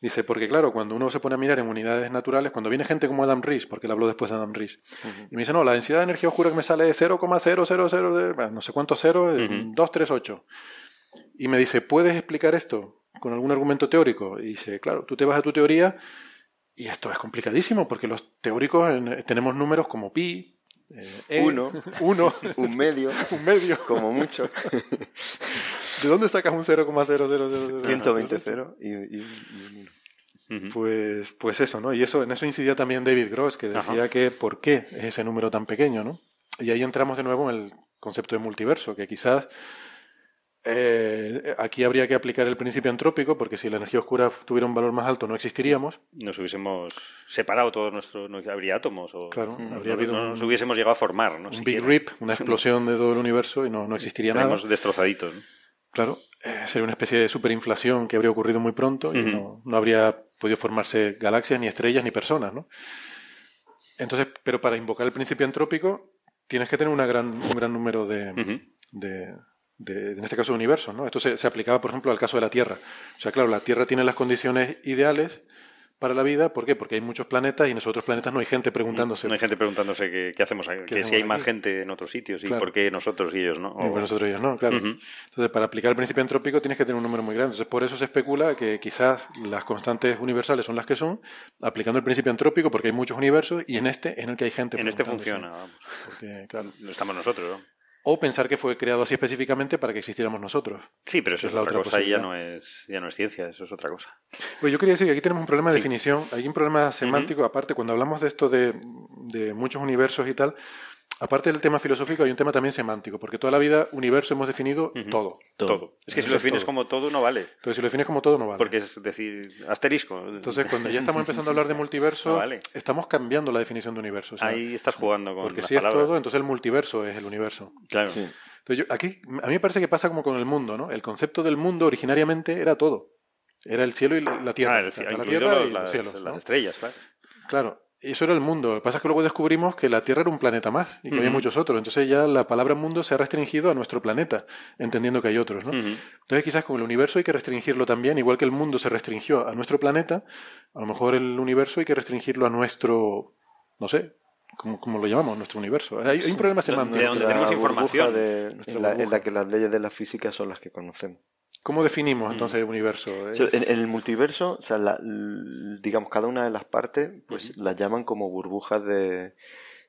Dice, porque claro, cuando uno se pone a mirar en unidades naturales, cuando viene gente como Adam Rees, porque él habló después de Adam Rees, uh -huh. y me dice, no, la densidad de energía oscura que me sale es 0,000, no sé cuánto cero, uh -huh. 238. Y me dice, ¿puedes explicar esto con algún argumento teórico? Y dice, claro, tú te vas a tu teoría y esto es complicadísimo, porque los teóricos tenemos números como pi, eh, uno, uno, un medio, un medio, como mucho. ¿De dónde sacas un 0,000? 120 cero y, y, y Pues, pues eso, ¿no? Y eso, en eso incidía también David Gross, que decía Ajá. que por qué es ese número tan pequeño, ¿no? Y ahí entramos de nuevo en el concepto de multiverso, que quizás eh, aquí habría que aplicar el principio antrópico, porque si la energía oscura tuviera un valor más alto no existiríamos. Nos hubiésemos separado todos nuestros, no habría átomos o claro, no, habría habido no, nos hubiésemos llegado a formar, ¿no? Un Big Rip, una explosión de todo el universo y no, no existiría Estaríamos nada. destrozaditos. ¿no? Claro, eh, sería una especie de superinflación que habría ocurrido muy pronto y uh -huh. no, no habría podido formarse galaxias, ni estrellas, ni personas, ¿no? Entonces, pero para invocar el principio antrópico tienes que tener una gran, un gran número de, uh -huh. de de, en este caso, universos. ¿no? Esto se, se, aplicaba, por ejemplo, al caso de la Tierra. O sea, claro, la Tierra tiene las condiciones ideales para la vida. ¿Por qué? Porque hay muchos planetas y en esos otros planetas no hay gente preguntándose. No hay gente preguntándose qué, qué hacemos aquí, ¿Qué que si hay aquí? más gente en otros sitios y claro. por qué nosotros y ellos, ¿no? O... nosotros y ellos no, claro. Uh -huh. Entonces, para aplicar el principio antrópico tienes que tener un número muy grande. Entonces, por eso se especula que quizás las constantes universales son las que son, aplicando el principio antrópico, porque hay muchos universos y en este en el que hay gente. En este funciona, vamos. Porque, claro. Estamos nosotros, ¿no? O pensar que fue creado así específicamente para que existiéramos nosotros. Sí, pero eso es, es otra, otra cosa y ya no es, ya no es ciencia, eso es otra cosa. Pues yo quería decir que aquí tenemos un problema de sí. definición, hay un problema semántico, uh -huh. aparte, cuando hablamos de esto de, de, muchos universos y tal, aparte del tema filosófico, hay un tema también semántico, porque toda la vida, universo, hemos definido todo. Todo. Es que si lo es defines todo. como todo, no vale. Entonces, si lo defines como todo, no vale. Porque es decir, asterisco. Entonces, cuando ya estamos empezando a hablar de multiverso, No vale. estamos cambiando la definición de universo. o sea, Ahí estás jugando con porque las si es todo, entonces el multiverso es el universo. Claro. Sí. Entonces, yo, aquí, a mí me parece que pasa como con el mundo, ¿no? El concepto del mundo originariamente era todo. Era el cielo y la, la tierra. Ah, el- O sea, la incluido tierra los- y las, los cielos. las ¿no? estrellas, claro. Claro, eso era el mundo. Lo que pasa es que luego descubrimos que la Tierra era un planeta más y que había muchos otros. Entonces ya la palabra mundo se ha restringido a nuestro planeta, entendiendo que hay otros, ¿no? Entonces quizás con el universo hay que restringirlo también, igual que el mundo se restringió a nuestro planeta, a lo mejor el universo hay que restringirlo a nuestro, no sé, ¿cómo, cómo lo llamamos? Nuestro universo. Hay, hay un problema semántico. de donde tenemos información. de- en, la, en la que las leyes de la física son las que conocemos. ¿Cómo definimos Mm. entonces el universo? En, en el multiverso, o sea, la- l- digamos, cada una de las partes, pues las llaman como burbujas de,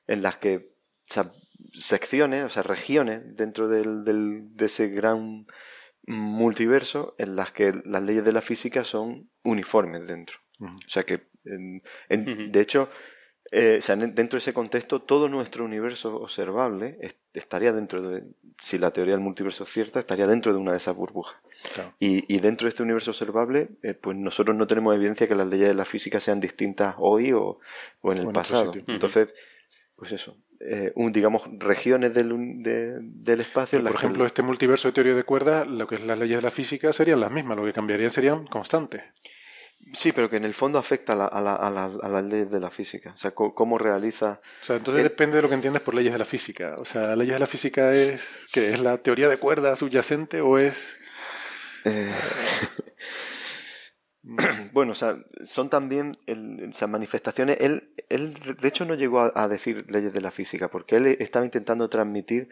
en las que, o sea, secciones, o sea, regiones dentro del, del- de ese gran multiverso en las que las leyes de la física son uniformes dentro. O sea que, en- de hecho, eh, o sea, en- dentro de ese contexto, todo nuestro universo observable es- estaría dentro de, si la teoría del multiverso es cierta, estaría dentro de una de esas burbujas. Claro. Y, y dentro de este universo observable, eh, pues nosotros no tenemos evidencia que las leyes de la física sean distintas hoy o, o en el pasado. Entonces, pues eso, eh, un, digamos, regiones del, de- del espacio. en Por ejemplo, este multiverso de teoría de cuerdas, lo que es las leyes de la física serían las mismas, lo que cambiarían serían constantes. Sí, pero que en el fondo afecta a, la- a, la- a la- a las leyes de la física. O sea, cómo realiza. O sea, entonces El- depende de lo que entiendes por leyes de la física. O sea, leyes de la física es que es la teoría de cuerdas subyacente o es eh, bueno, o sea, son también el- o sea, manifestaciones. Él, él, de hecho, no llegó a, a decir leyes de la física, porque él estaba intentando transmitir.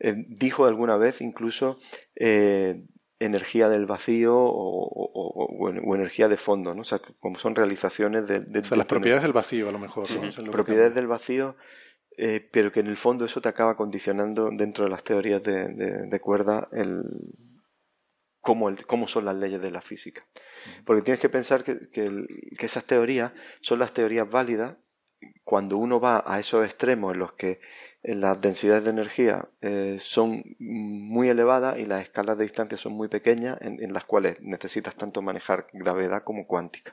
Eh, dijo alguna vez incluso eh, energía del vacío o, o- o- o en- o energía de fondo, ¿no? O sea, como son realizaciones de, de- o sea, las de- propiedades del vacío, a lo mejor. Propiedades del vacío, eh, pero que en el fondo eso te acaba condicionando dentro de las teorías de, de- de cuerda el cómo, el- cómo son las leyes de la física. Porque tienes que pensar que, que el- que esas teorías son las teorías válidas cuando uno va a esos extremos en los que las densidades de energía eh, son muy elevadas y las escalas de distancia son muy pequeñas, en, en las cuales necesitas tanto manejar gravedad como cuántica.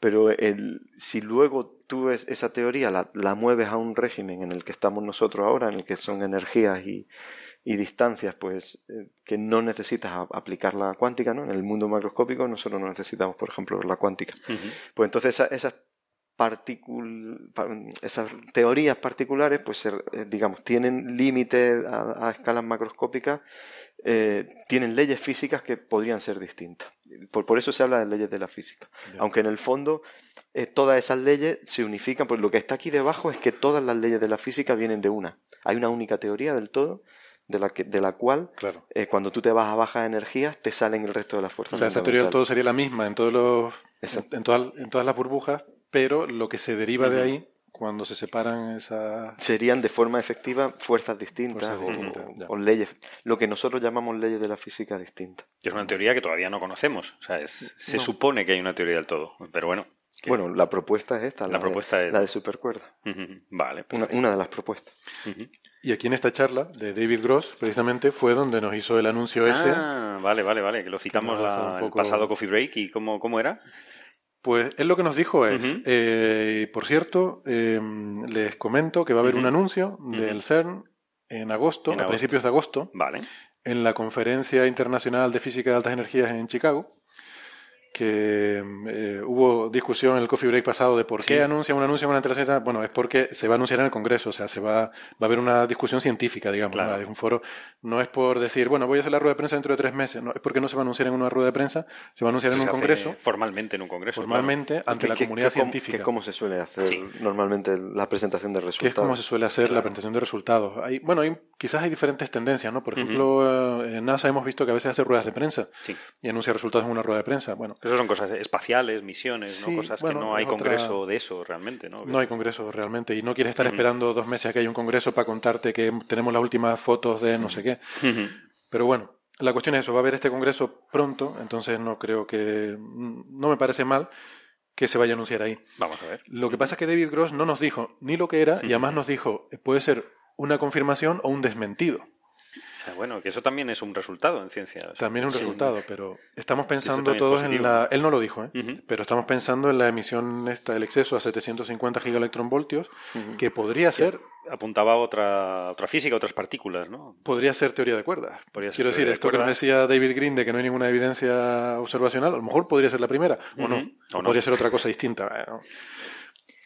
Pero el, si luego tú es- esa teoría la, la mueves a un régimen en el que estamos nosotros ahora, en el que son energías y, y distancias, pues eh, que no necesitas a- aplicar la cuántica, ¿no? En el mundo macroscópico nosotros no necesitamos, por ejemplo, la cuántica. Pues entonces esa- esas particul- esas teorías particulares, pues eh, digamos, tienen límites a, a escalas macroscópicas, eh, tienen leyes físicas que podrían ser distintas. Por, por eso se habla de leyes de la física. Aunque en el fondo eh, todas esas leyes se unifican, pues lo que está aquí debajo es que todas las leyes de la física vienen de una. Hay una única teoría del todo, de la, que, de la cual Claro. eh, cuando tú te vas a bajas energías te salen el resto de las fuerzas. O sea, esa teoría del todo sería la misma en todos los Exacto. en, todas, en todas las burbujas, pero lo que se deriva de Ujú. ahí cuando se separan esas serían de forma efectiva fuerzas distintas, Fuerzas o, distintas, o- o leyes, lo que nosotros llamamos leyes de la física distintas. Que es una teoría que todavía no conocemos. O sea, es- se No. supone que hay una teoría del todo. Pero bueno, que- Bueno, la propuesta es esta, La la, propuesta de, es- la de supercuerda, Ujú. Vale. una, una de las propuestas. Ujú. Y aquí en esta charla de David Gross, precisamente, fue donde nos hizo el anuncio ese. Ah, vale, vale, vale. Que lo citamos dejado la- un el poco- pasado Coffee Break. ¿Y cómo, cómo era? Pues él lo que nos dijo es, eh, por cierto, eh, les comento que va a haber un anuncio del CERN en agosto, En a agosto. principios de agosto, Vale. en la Conferencia Internacional de Física de Altas Energías en Chicago, que eh, hubo discusión en el coffee break pasado de por Sí. qué anuncia un anuncio una entrevista. Bueno, es porque se va a anunciar en el Congreso, o sea, se va, va a haber una discusión científica, digamos, Claro. ¿no? es un foro. No es por decir, bueno, voy a hacer la rueda de prensa dentro de tres meses, no, es porque no se va a anunciar en una rueda de prensa, se va a anunciar en Se un hace Congreso, Formalmente en un congreso. formalmente, ante la comunidad científica. Que como se suele hacer Sí. normalmente la presentación de que es resultados. como se suele hacer la presentación de resultados. Hay, bueno, hay, quizás hay diferentes tendencias, ¿no? Por ejemplo, eh, en NASA hemos visto que a veces hace ruedas de prensa Sí. y anuncia resultados en una rueda de prensa. Bueno, Eso son cosas espaciales, misiones, ¿no? Sí, Cosas bueno, que no hay otra- congreso de eso realmente, ¿no? no hay congreso realmente y no quieres estar esperando dos meses a que haya un congreso para contarte que tenemos las últimas fotos de no sé qué. Pero bueno, la cuestión es eso, va a haber este congreso pronto, entonces no creo que, no me parece mal que se vaya a anunciar ahí. Vamos a ver. Lo que pasa es que David Gross no nos dijo ni lo que era y además nos dijo, eh, puede ser una confirmación o un desmentido. Bueno, que eso también es un resultado en ciencia. También un Sí. resultado, pero estamos pensando es todos en la... Él no lo dijo, ¿eh? Pero estamos pensando en la emisión esta, el exceso a 750 gigaelectronvoltios, que podría ser, Apuntaba a otra, otra física, otras partículas, ¿no? podría ser teoría de cuerdas. Podría ser Quiero decir, de esto que nos decía David Green de que no hay ninguna evidencia observacional, a lo mejor podría ser la primera, o no. O no. podría ser otra cosa distinta,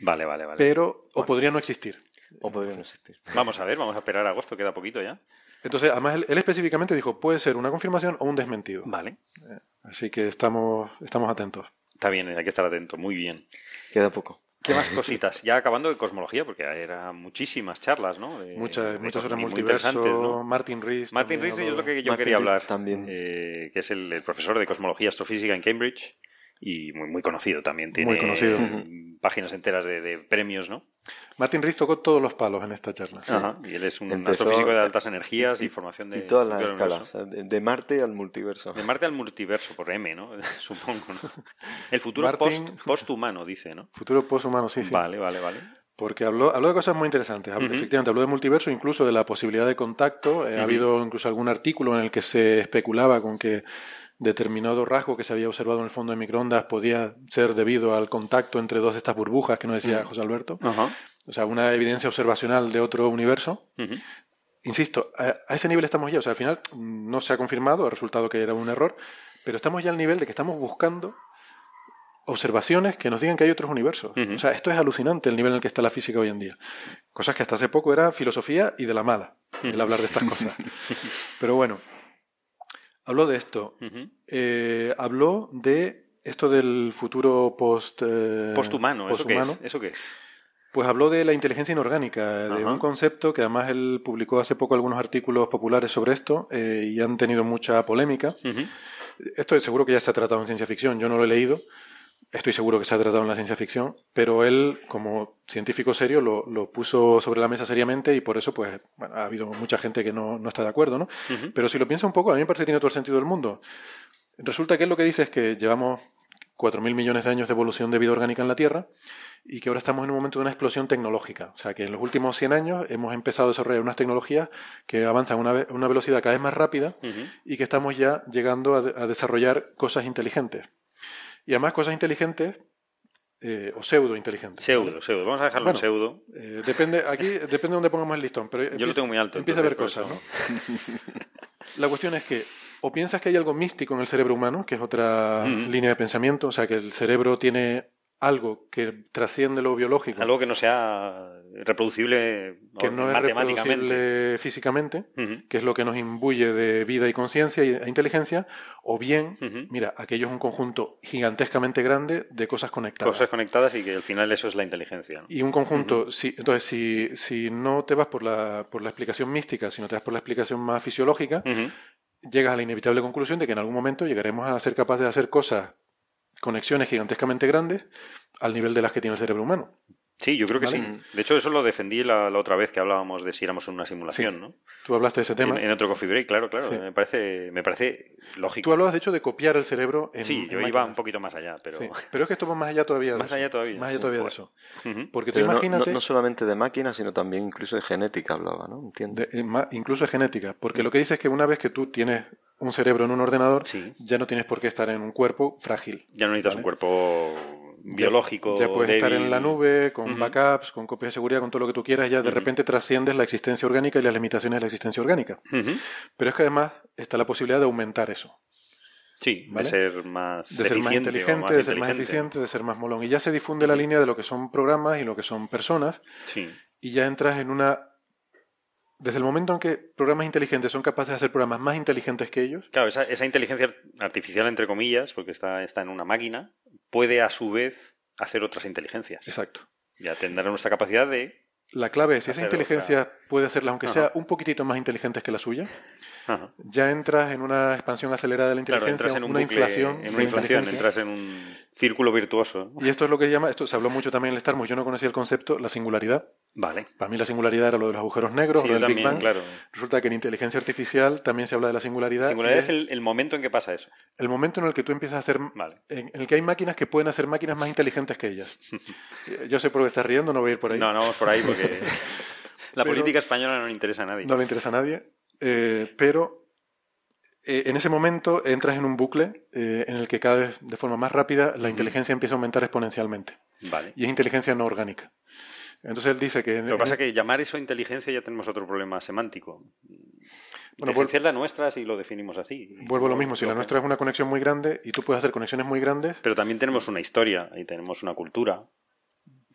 Vale, vale, vale. pero, o podría no existir. O podría no existir. Vamos a ver, vamos a esperar a agosto, queda poquito ya. Entonces, además, él, él específicamente dijo, puede ser una confirmación o un desmentido. Vale. Así que estamos, estamos atentos. Está bien, hay que estar atento, muy bien. Queda poco. ¿Qué más cositas? Ya acabando de cosmología, porque eran muchísimas charlas, ¿no? De- muchas, de muchas cosas horas muy multiverso, interesantes, ¿no? Martin Rees. Martin Rees es lo que yo Martin quería Rees hablar. también. eh, que es el, el profesor de cosmología y astrofísica en Cambridge y muy, muy conocido también. Tiene Muy conocido. páginas enteras de, de premios, ¿no? Martin Rees tocó todos los palos en esta charla. Ajá, Y él es un Empezó- astrofísico de altas energías y, formación de... Y todas las escalas, de, Marte al multiverso. De Marte al multiverso, por M, ¿no? Supongo, ¿no? El futuro Martin- post, posthumano, dice, ¿no? Futuro posthumano, sí, sí. Vale, vale, vale. Porque habló, habló de cosas muy interesantes. Habló-. Efectivamente, habló de multiverso, incluso de la posibilidad de contacto. Eh, Ha habido incluso algún artículo en el que se especulaba con que determinado rasgo que se había observado en el fondo de microondas podía ser debido al contacto entre dos de estas burbujas que nos decía. José Alberto. O sea, una evidencia observacional de otro universo. Insisto, a, a ese nivel estamos ya. O sea, al final mm, no se ha confirmado, ha resultado que era un error, pero estamos ya al nivel de que estamos buscando observaciones que nos digan que hay otros universos. O sea, esto es alucinante el nivel en el que está la física hoy en día. Cosas que hasta hace poco era filosofía y de la mala, el hablar de estas cosas. Pero bueno, habló de esto. Ujú. Eh, habló de esto del futuro post, eh, Posthumano, ¿eso qué es? ¿Eso qué es? Pues habló de la inteligencia inorgánica, de Ajá. un concepto que además él publicó hace poco algunos artículos populares sobre esto eh, y han tenido mucha polémica. Ujú. Esto seguro que ya se ha tratado en ciencia ficción, yo no lo he leído, estoy seguro que se ha tratado en la ciencia ficción, pero él, como científico serio, lo, lo puso sobre la mesa seriamente y por eso pues bueno, ha habido mucha gente que no, no está de acuerdo, ¿no? Pero si lo piensa un poco, a mí me parece que tiene todo el sentido del mundo. Resulta que él lo que dice es que llevamos 4.000 millones de años de evolución de vida orgánica en la Tierra y que ahora estamos en un momento de una explosión tecnológica. O sea, que en los últimos 100 años hemos empezado a desarrollar unas tecnologías que avanzan a una, una velocidad cada vez más rápida y que estamos ya llegando a desarrollar cosas inteligentes. Y además cosas inteligentes eh, o pseudo inteligentes. Pseudo, pseudo. Vamos a dejarlo Bueno, en pseudo. Eh, depende, aquí depende de dónde pongamos el listón. Pero Yo lo tengo muy alto. Empieza a ver cosas, ¿no? La cuestión es que o piensas que hay algo místico en el cerebro humano, que es otra línea de pensamiento, o sea, que el cerebro tiene algo que trasciende lo biológico, Algo que no sea reproducible que no es reproducible físicamente, que es lo que nos imbuye de vida y conciencia y- e inteligencia, o bien, mira, aquello es un conjunto gigantescamente grande de cosas conectadas. Cosas conectadas y que al final eso es la inteligencia. ¿no? Y un conjunto, si, entonces, si, si no te vas por la, por la explicación mística, sino te vas por la explicación más fisiológica, llegas a la inevitable conclusión de que en algún momento llegaremos a ser capaces de hacer cosas, conexiones gigantescamente grandes al nivel de las que tiene el cerebro humano. Sí, yo creo que ¿Vale? sí. De hecho, eso lo defendí la, la otra vez que hablábamos de si éramos una simulación, Sí. ¿no? Tú hablaste de ese tema. En, en otro coffee break, claro, claro. Sí. Me parece, me parece lógico. Tú hablabas, de hecho, de copiar el cerebro en. sí, en yo iba máquinas. un poquito más allá, pero. Sí, Pero es que esto va más allá todavía de Más eso. allá todavía, Más allá sí. todavía de Bueno. eso. Porque tú Pero no, no- imagínate. no solamente de máquinas, sino también incluso de genética hablaba, ¿no? Entiendo. de- eh, incluso es genética. Porque lo que dice es que una vez que tú tienes un cerebro en un ordenador, Sí. ya no tienes por qué estar en un cuerpo frágil. Ya no necesitas ¿vale? un cuerpo biológico. Ya, ya puedes estar en la nube, con backups, con copias de seguridad, con todo lo que tú quieras, ya de repente trasciendes la existencia orgánica y las limitaciones de la existencia orgánica. Pero es que además está la posibilidad de aumentar eso, Sí, ¿Vale? de ser más de ser más inteligente, de ser más eficiente, de ser más molón. Y ya se difunde la línea de lo que son programas y lo que son personas, Sí. y ya entras en una... Desde el momento en que programas inteligentes son capaces de hacer programas más inteligentes que ellos, Claro, esa, esa inteligencia artificial, entre comillas, porque está, está en una máquina, puede a su vez hacer otras inteligencias. exacto. Ya tendrá nuestra capacidad de... La clave es, si esa inteligencia puede hacerlas, aunque Ajá. sea un poquitito más inteligentes que la suya, Ajá. ya entras en una expansión acelerada de la Claro, inteligencia, entras en un una bucle, inflación. en una inflación, entras en un círculo virtuoso. Y esto es lo que se llama, esto se habló mucho también en el Star Wars, yo no conocía el concepto, la singularidad. Vale. Para mí la singularidad era lo de los agujeros negros, Sí, lo del Big también, Bang. claro. Resulta que en inteligencia artificial también se habla de la singularidad. Singularidad es el, el momento en que pasa eso. el momento en el que tú empiezas a hacer, Vale. en, en el que hay máquinas que pueden hacer máquinas más inteligentes que ellas. yo sé por qué estás riendo, no voy a ir por ahí. No, no vamos por ahí porque... La política española no le interesa a nadie. no le interesa a nadie, eh, pero eh, en ese momento entras en un bucle eh, en el que cada vez de forma más rápida la inteligencia empieza a aumentar exponencialmente. Vale. Y es inteligencia no orgánica. Entonces él dice que... Lo que pasa es que llamar eso inteligencia ya tenemos otro problema semántico. Bueno, inteligencia es la nuestra si lo definimos así. Vuelvo a lo mismo, si la nuestra es una conexión muy grande y tú puedes hacer conexiones muy grandes, Pero también tenemos una historia y tenemos una cultura.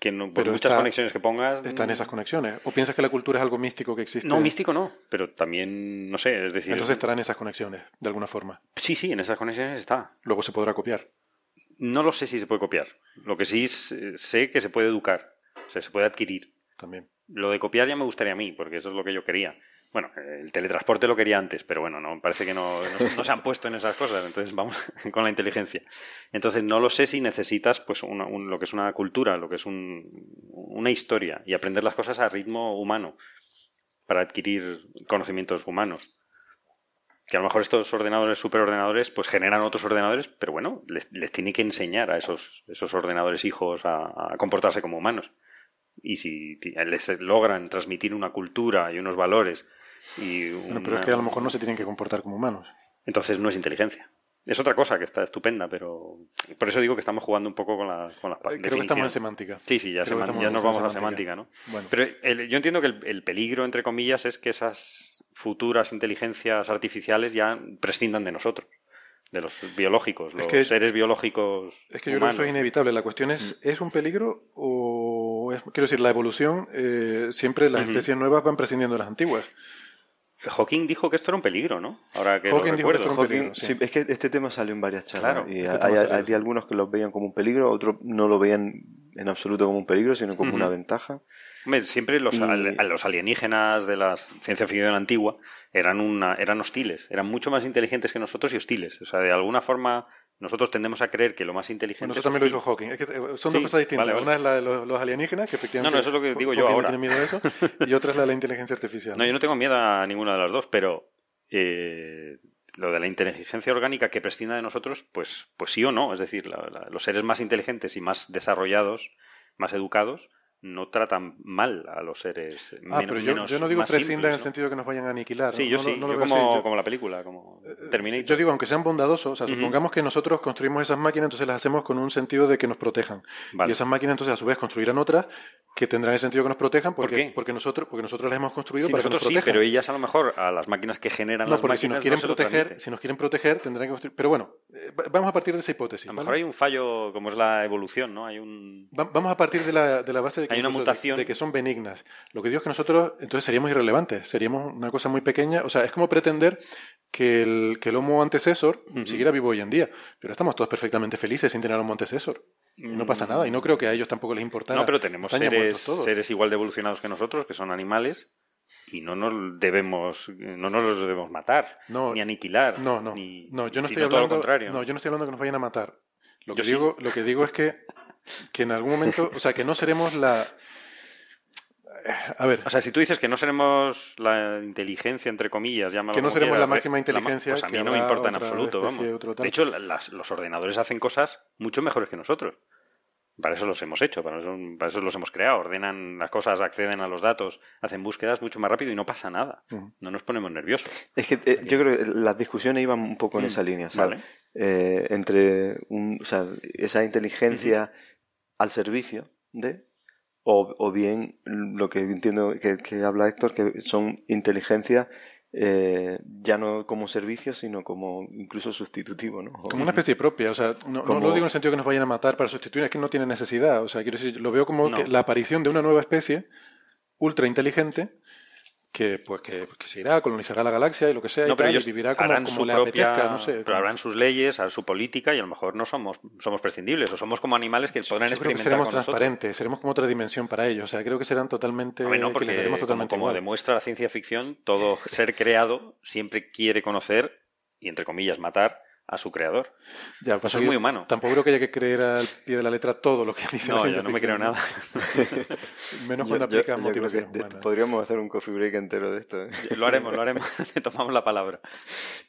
Que no, por Pero muchas está- conexiones que pongas. están esas conexiones. ¿O piensas que la cultura es algo místico que existe? No, místico no, pero también, no sé, es decir. Entonces estarán esas conexiones, de alguna forma. Sí, sí, en esas conexiones está. Luego se podrá copiar. No lo sé si se puede copiar. Lo que sí es- sé que se puede educar, o sea, se puede adquirir. También. Lo de copiar ya me gustaría a mí, porque eso es lo que yo quería. Bueno, el teletransporte lo quería antes, pero bueno, no parece que no, se han puesto en esas cosas, entonces vamos con la inteligencia. Entonces no lo sé si necesitas pues una- un- lo que es una cultura, lo que es un- una historia y aprender las cosas a ritmo humano para adquirir conocimientos humanos. Que a lo mejor estos ordenadores, superordenadores, pues generan otros ordenadores, pero bueno, les, les tiene que enseñar a esos, esos ordenadores hijos a, comportarse como humanos. Y si les logran transmitir una cultura y unos valores y Bueno, pero una- es que a lo mejor no se tienen que comportar como humanos. entonces no es inteligencia. Es otra cosa que está estupenda, pero por eso digo que estamos jugando un poco con, la, con las Eh, Creo que estamos en semántica. Sí, sí, ya, seman- ya nos vamos a la semántica. semántica, ¿no? Bueno. Pero el- yo entiendo que el, el peligro, entre comillas, es que esas futuras inteligencias artificiales ya prescindan de nosotros, de los biológicos, Es los que- seres biológicos. Es que yo creo que eso es inevitable. La cuestión es, ¿es un peligro o es, quiero decir, la evolución, eh, siempre las Ujú. especies nuevas van prescindiendo de las antiguas. Hawking dijo que esto era un peligro, ¿no? Ahora que Hawking lo dijo que esto era un Hawking- peligro, sí. sí, es que este tema salió en varias charlas Claro, y este hay, algunos que los veían como un peligro, otros no lo veían en absoluto como un peligro, sino como una ventaja. Hombre, siempre los, Y- a los alienígenas de la ciencia ficción antigua eran, una, eran hostiles, eran mucho más inteligentes que nosotros y hostiles. O sea, de alguna forma nosotros tendemos a creer que lo más inteligente Bueno, eso también lo dijo Hawking. Es que eh, son Sí, dos cosas distintas. vale, vale. Una es la de los, los alienígenas, que efectivamente. No, no, eso es lo que digo yo no ahora. tiene miedo de eso. Y otra es la de la inteligencia artificial. No, yo no tengo miedo a ninguna de las dos, pero eh, lo de la inteligencia orgánica que prescinda de nosotros, pues, pues sí o no. Es decir, la- la- los seres más inteligentes y más desarrollados, más educados, no tratan mal a los seres Ah, men- pero yo, menos- yo no digo más prescindan en el simples, ¿no? sentido de que nos vayan a aniquilar. Sí, yo no sí. no yo como. Yo- como la película, como Terminator. Yo digo, aunque sean bondadosos, o sea, Ujú. supongamos que nosotros construimos esas máquinas, entonces las hacemos con un sentido de que nos protejan. Vale. Y esas máquinas, entonces, a su vez, construirán otras que tendrán el sentido que nos protejan porque, ¿Por qué? porque nosotros porque nosotros las hemos construido Sí, para que nosotros nos sí, protejan. pero ellas a lo mejor a las máquinas que generan no, las porque máquinas si nos quieren proteger, si nos quieren proteger, tendrán que construir. Pero bueno, eh, va- vamos a partir de esa hipótesis. A lo ¿vale? mejor hay un fallo, como es la evolución, ¿no? Hay un... Va- Vamos a partir de la, de la base de que, Hay una mutación. de, de que son benignas. Lo que digo es que nosotros entonces seríamos irrelevantes, seríamos una cosa muy pequeña. O sea, es como pretender que el, que el Homo antecesor Ujú. siguiera vivo hoy en día. Pero estamos todos perfectamente felices sin tener Homo antecesor. Y no pasa nada. Y no creo que a ellos tampoco les importara. No, pero tenemos seres, seres igual de evolucionados que nosotros, que son animales, y no nos debemos, no nos los debemos matar, No, ni aniquilar. No, no. ni- no, yo no estoy todo hablando. lo contrario. No, yo no estoy hablando que nos vayan a matar. Lo que Yo sí. digo, lo que digo es que, que en algún momento, o sea, que no seremos la. A ver, O sea, si tú dices que no seremos la inteligencia, entre comillas, llámalo Que no como seremos la máxima ma- inteligencia, Pues a mí que no me importa en otra absoluto, especie, vamos. De hecho, las- los ordenadores hacen cosas mucho mejores que nosotros. Para eso los hemos hecho, para eso, para eso los hemos creado. Ordenan las cosas, acceden a los datos, hacen búsquedas mucho más rápido y no pasa nada. No nos ponemos nerviosos. Es que eh, yo creo que las discusiones iban un poco en Mm, esa línea, ¿sabes? vale. Eh, entre un, o sea, esa inteligencia al servicio de, o, o bien lo que entiendo que, que habla Héctor, que son inteligencias eh, ya no como servicio, sino como incluso sustitutivo, ¿no? Como una especie propia, o sea, no, lo digo en el sentido que nos vayan a matar para sustituir, es que no tiene necesidad, o sea, quiero decir, lo veo como No. que la aparición de una nueva especie ultra inteligente que pues que, que se irá, colonizará la galaxia y lo que sea, No, y, pero tal, y ellos vivirá como, harán como su le propia, apetezca, no sé. pero como- harán sus leyes, harán su política y a lo mejor no somos, somos prescindibles o somos como animales que podrán Yo creo que experimentar seremos con nosotros. transparentes, seremos como otra dimensión para ellos, o sea, creo que serán totalmente, no, que porque les daremos como, totalmente como igual. demuestra la ciencia ficción, todo ser creado siempre quiere conocer y, entre comillas, matar a su creador. Ya, Eso es muy humano. Tampoco creo que haya que creer al pie de la letra todo lo que dice No, yo no me creo nada. Menos cuando yo- motivaciones humanas. podríamos hacer un coffee break entero de esto, ¿eh? Lo haremos, lo haremos. Le tomamos la palabra.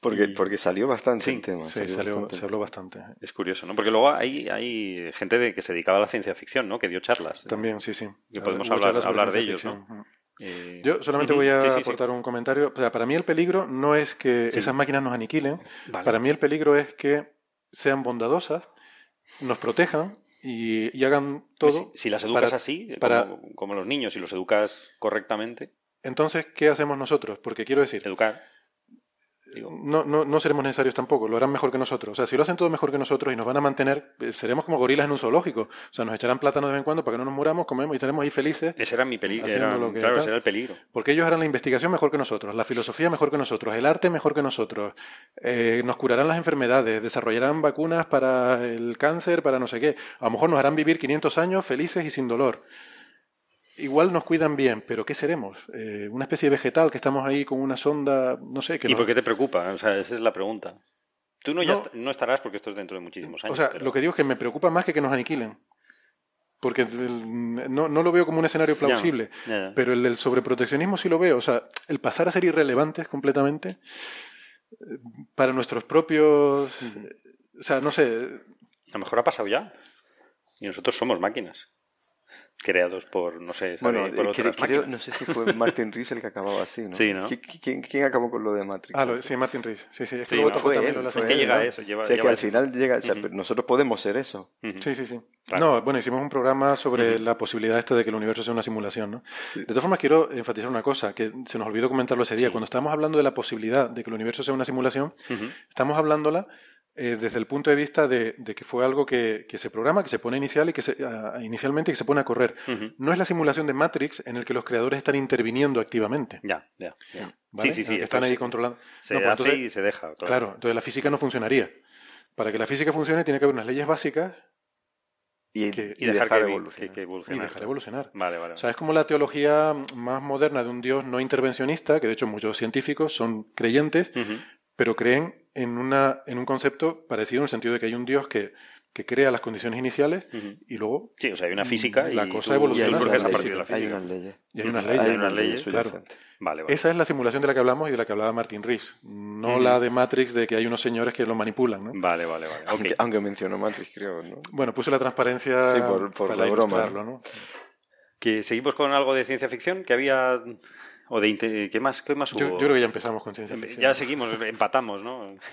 porque, Y- porque salió bastante Sí, el tema. Sí, salió, bastante. se habló bastante. Es curioso, ¿no? Porque luego hay, hay gente de, que se dedicaba a la ciencia ficción, ¿no? Que dio charlas. También, sí, sí. Que podemos hablar- hablar de ellos, ¿no? Eh, Yo solamente voy a sí, sí, sí. aportar un comentario. O sea, para mí el peligro no es que esas máquinas nos aniquilen. Vale. Para mí el peligro es que sean bondadosas, nos protejan y, y hagan todo. Si, si las educas para- así, para- como, como los niños, si los educas correctamente, Entonces, ¿qué hacemos nosotros? Porque quiero decir, educar. Digo, no, no, no seremos necesarios tampoco, lo harán mejor que nosotros. O sea, si lo hacen todo mejor que nosotros y nos van a mantener, eh, seremos como gorilas en un zoológico. O sea, nos echarán plátano de vez en cuando para que no nos muramos, comemos y estaremos ahí felices. ese era mi peligro. Era, lo que claro, ese era el peligro. Porque ellos harán la investigación mejor que nosotros, la filosofía mejor que nosotros, el arte mejor que nosotros, eh, nos curarán las enfermedades, desarrollarán vacunas para el cáncer, para no sé qué. A lo mejor nos harán vivir 500 años felices y sin dolor. Igual nos cuidan bien, pero ¿qué seremos? Eh, una especie de vegetal que estamos ahí con una sonda, no sé, que ¿Y nos- por qué te preocupa? O sea, esa es la pregunta. Tú no, ya No. est- no estarás porque esto es dentro de muchísimos años. O sea, pero- lo que digo es que me preocupa más que que nos aniquilen. Porque el- no, no lo veo como un escenario plausible. Pero el del sobreproteccionismo sí lo veo. O sea, el pasar a ser irrelevantes completamente eh, para nuestros propios. eh, O sea, no sé. A lo mejor ha pasado ya. Y nosotros somos máquinas. Creados por, no sé, por eh, otras cre- creo, máquinas. no sé si fue Martin Rees el que acababa así, ¿no? Sí, ¿no? ¿Qui- qui- ¿Quién, quién acabó con lo de Matrix? Ah, lo- sí, Martin Rees. Sí, sí. Es que Sí, luego no, fue también él, fue que llega ¿no? a eso, lleva- o sea, que al eso. final llega... o sea, nosotros podemos ser eso. Sí, sí, sí. Claro. No, bueno, hicimos un programa sobre la posibilidad esta de que el universo sea una simulación, ¿no? Sí. De todas formas, quiero enfatizar una cosa, que se nos olvidó comentarlo ese día. Sí. Cuando estamos hablando de la posibilidad de que el universo sea una simulación, estamos hablándola eh, desde el punto de vista de, de que fue algo que, que se programa, que se pone inicial y que se, inicialmente y que se pone a correr. No es la simulación de Matrix en el que los creadores están interviniendo activamente. Ya, ya, ya. ¿vale? Sí, sí, sí. están ahí controlando. Se No, pues hace entonces- y se deja. Claro, entonces la física no funcionaría. Para que la física funcione tiene que haber unas leyes básicas Y, Que- Y dejar, que, evolucionar. que, que y dejar evolucionar. Vale, vale. O sea, es como la teología más moderna de un Dios no intervencionista, que de hecho muchos científicos son creyentes, pero creen en, una, en un concepto parecido en el sentido de que hay un Dios que, que crea las condiciones iniciales y luego Sí, o sea, hay una física y La cosa tú- evoluciona. y hay unas surges a partir de la hay física. unas leyes. y hay unas Hay leyes. unas leyes, claro. Vale, vale. Esa es la simulación de la que hablamos y de la que hablaba Martin Rees, no la de Matrix de que hay unos señores que lo manipulan. ¿no? Vale, vale, vale. Aunque, aunque mencionó Matrix, creo, ¿no? Bueno, puse la transparencia Sí, por- por para la broma. Que seguimos con algo de ciencia ficción que había o de qué más qué más Yo, hubo. yo creo que ya empezamos con ciencia ficción. ya seguimos empatamos, ¿no?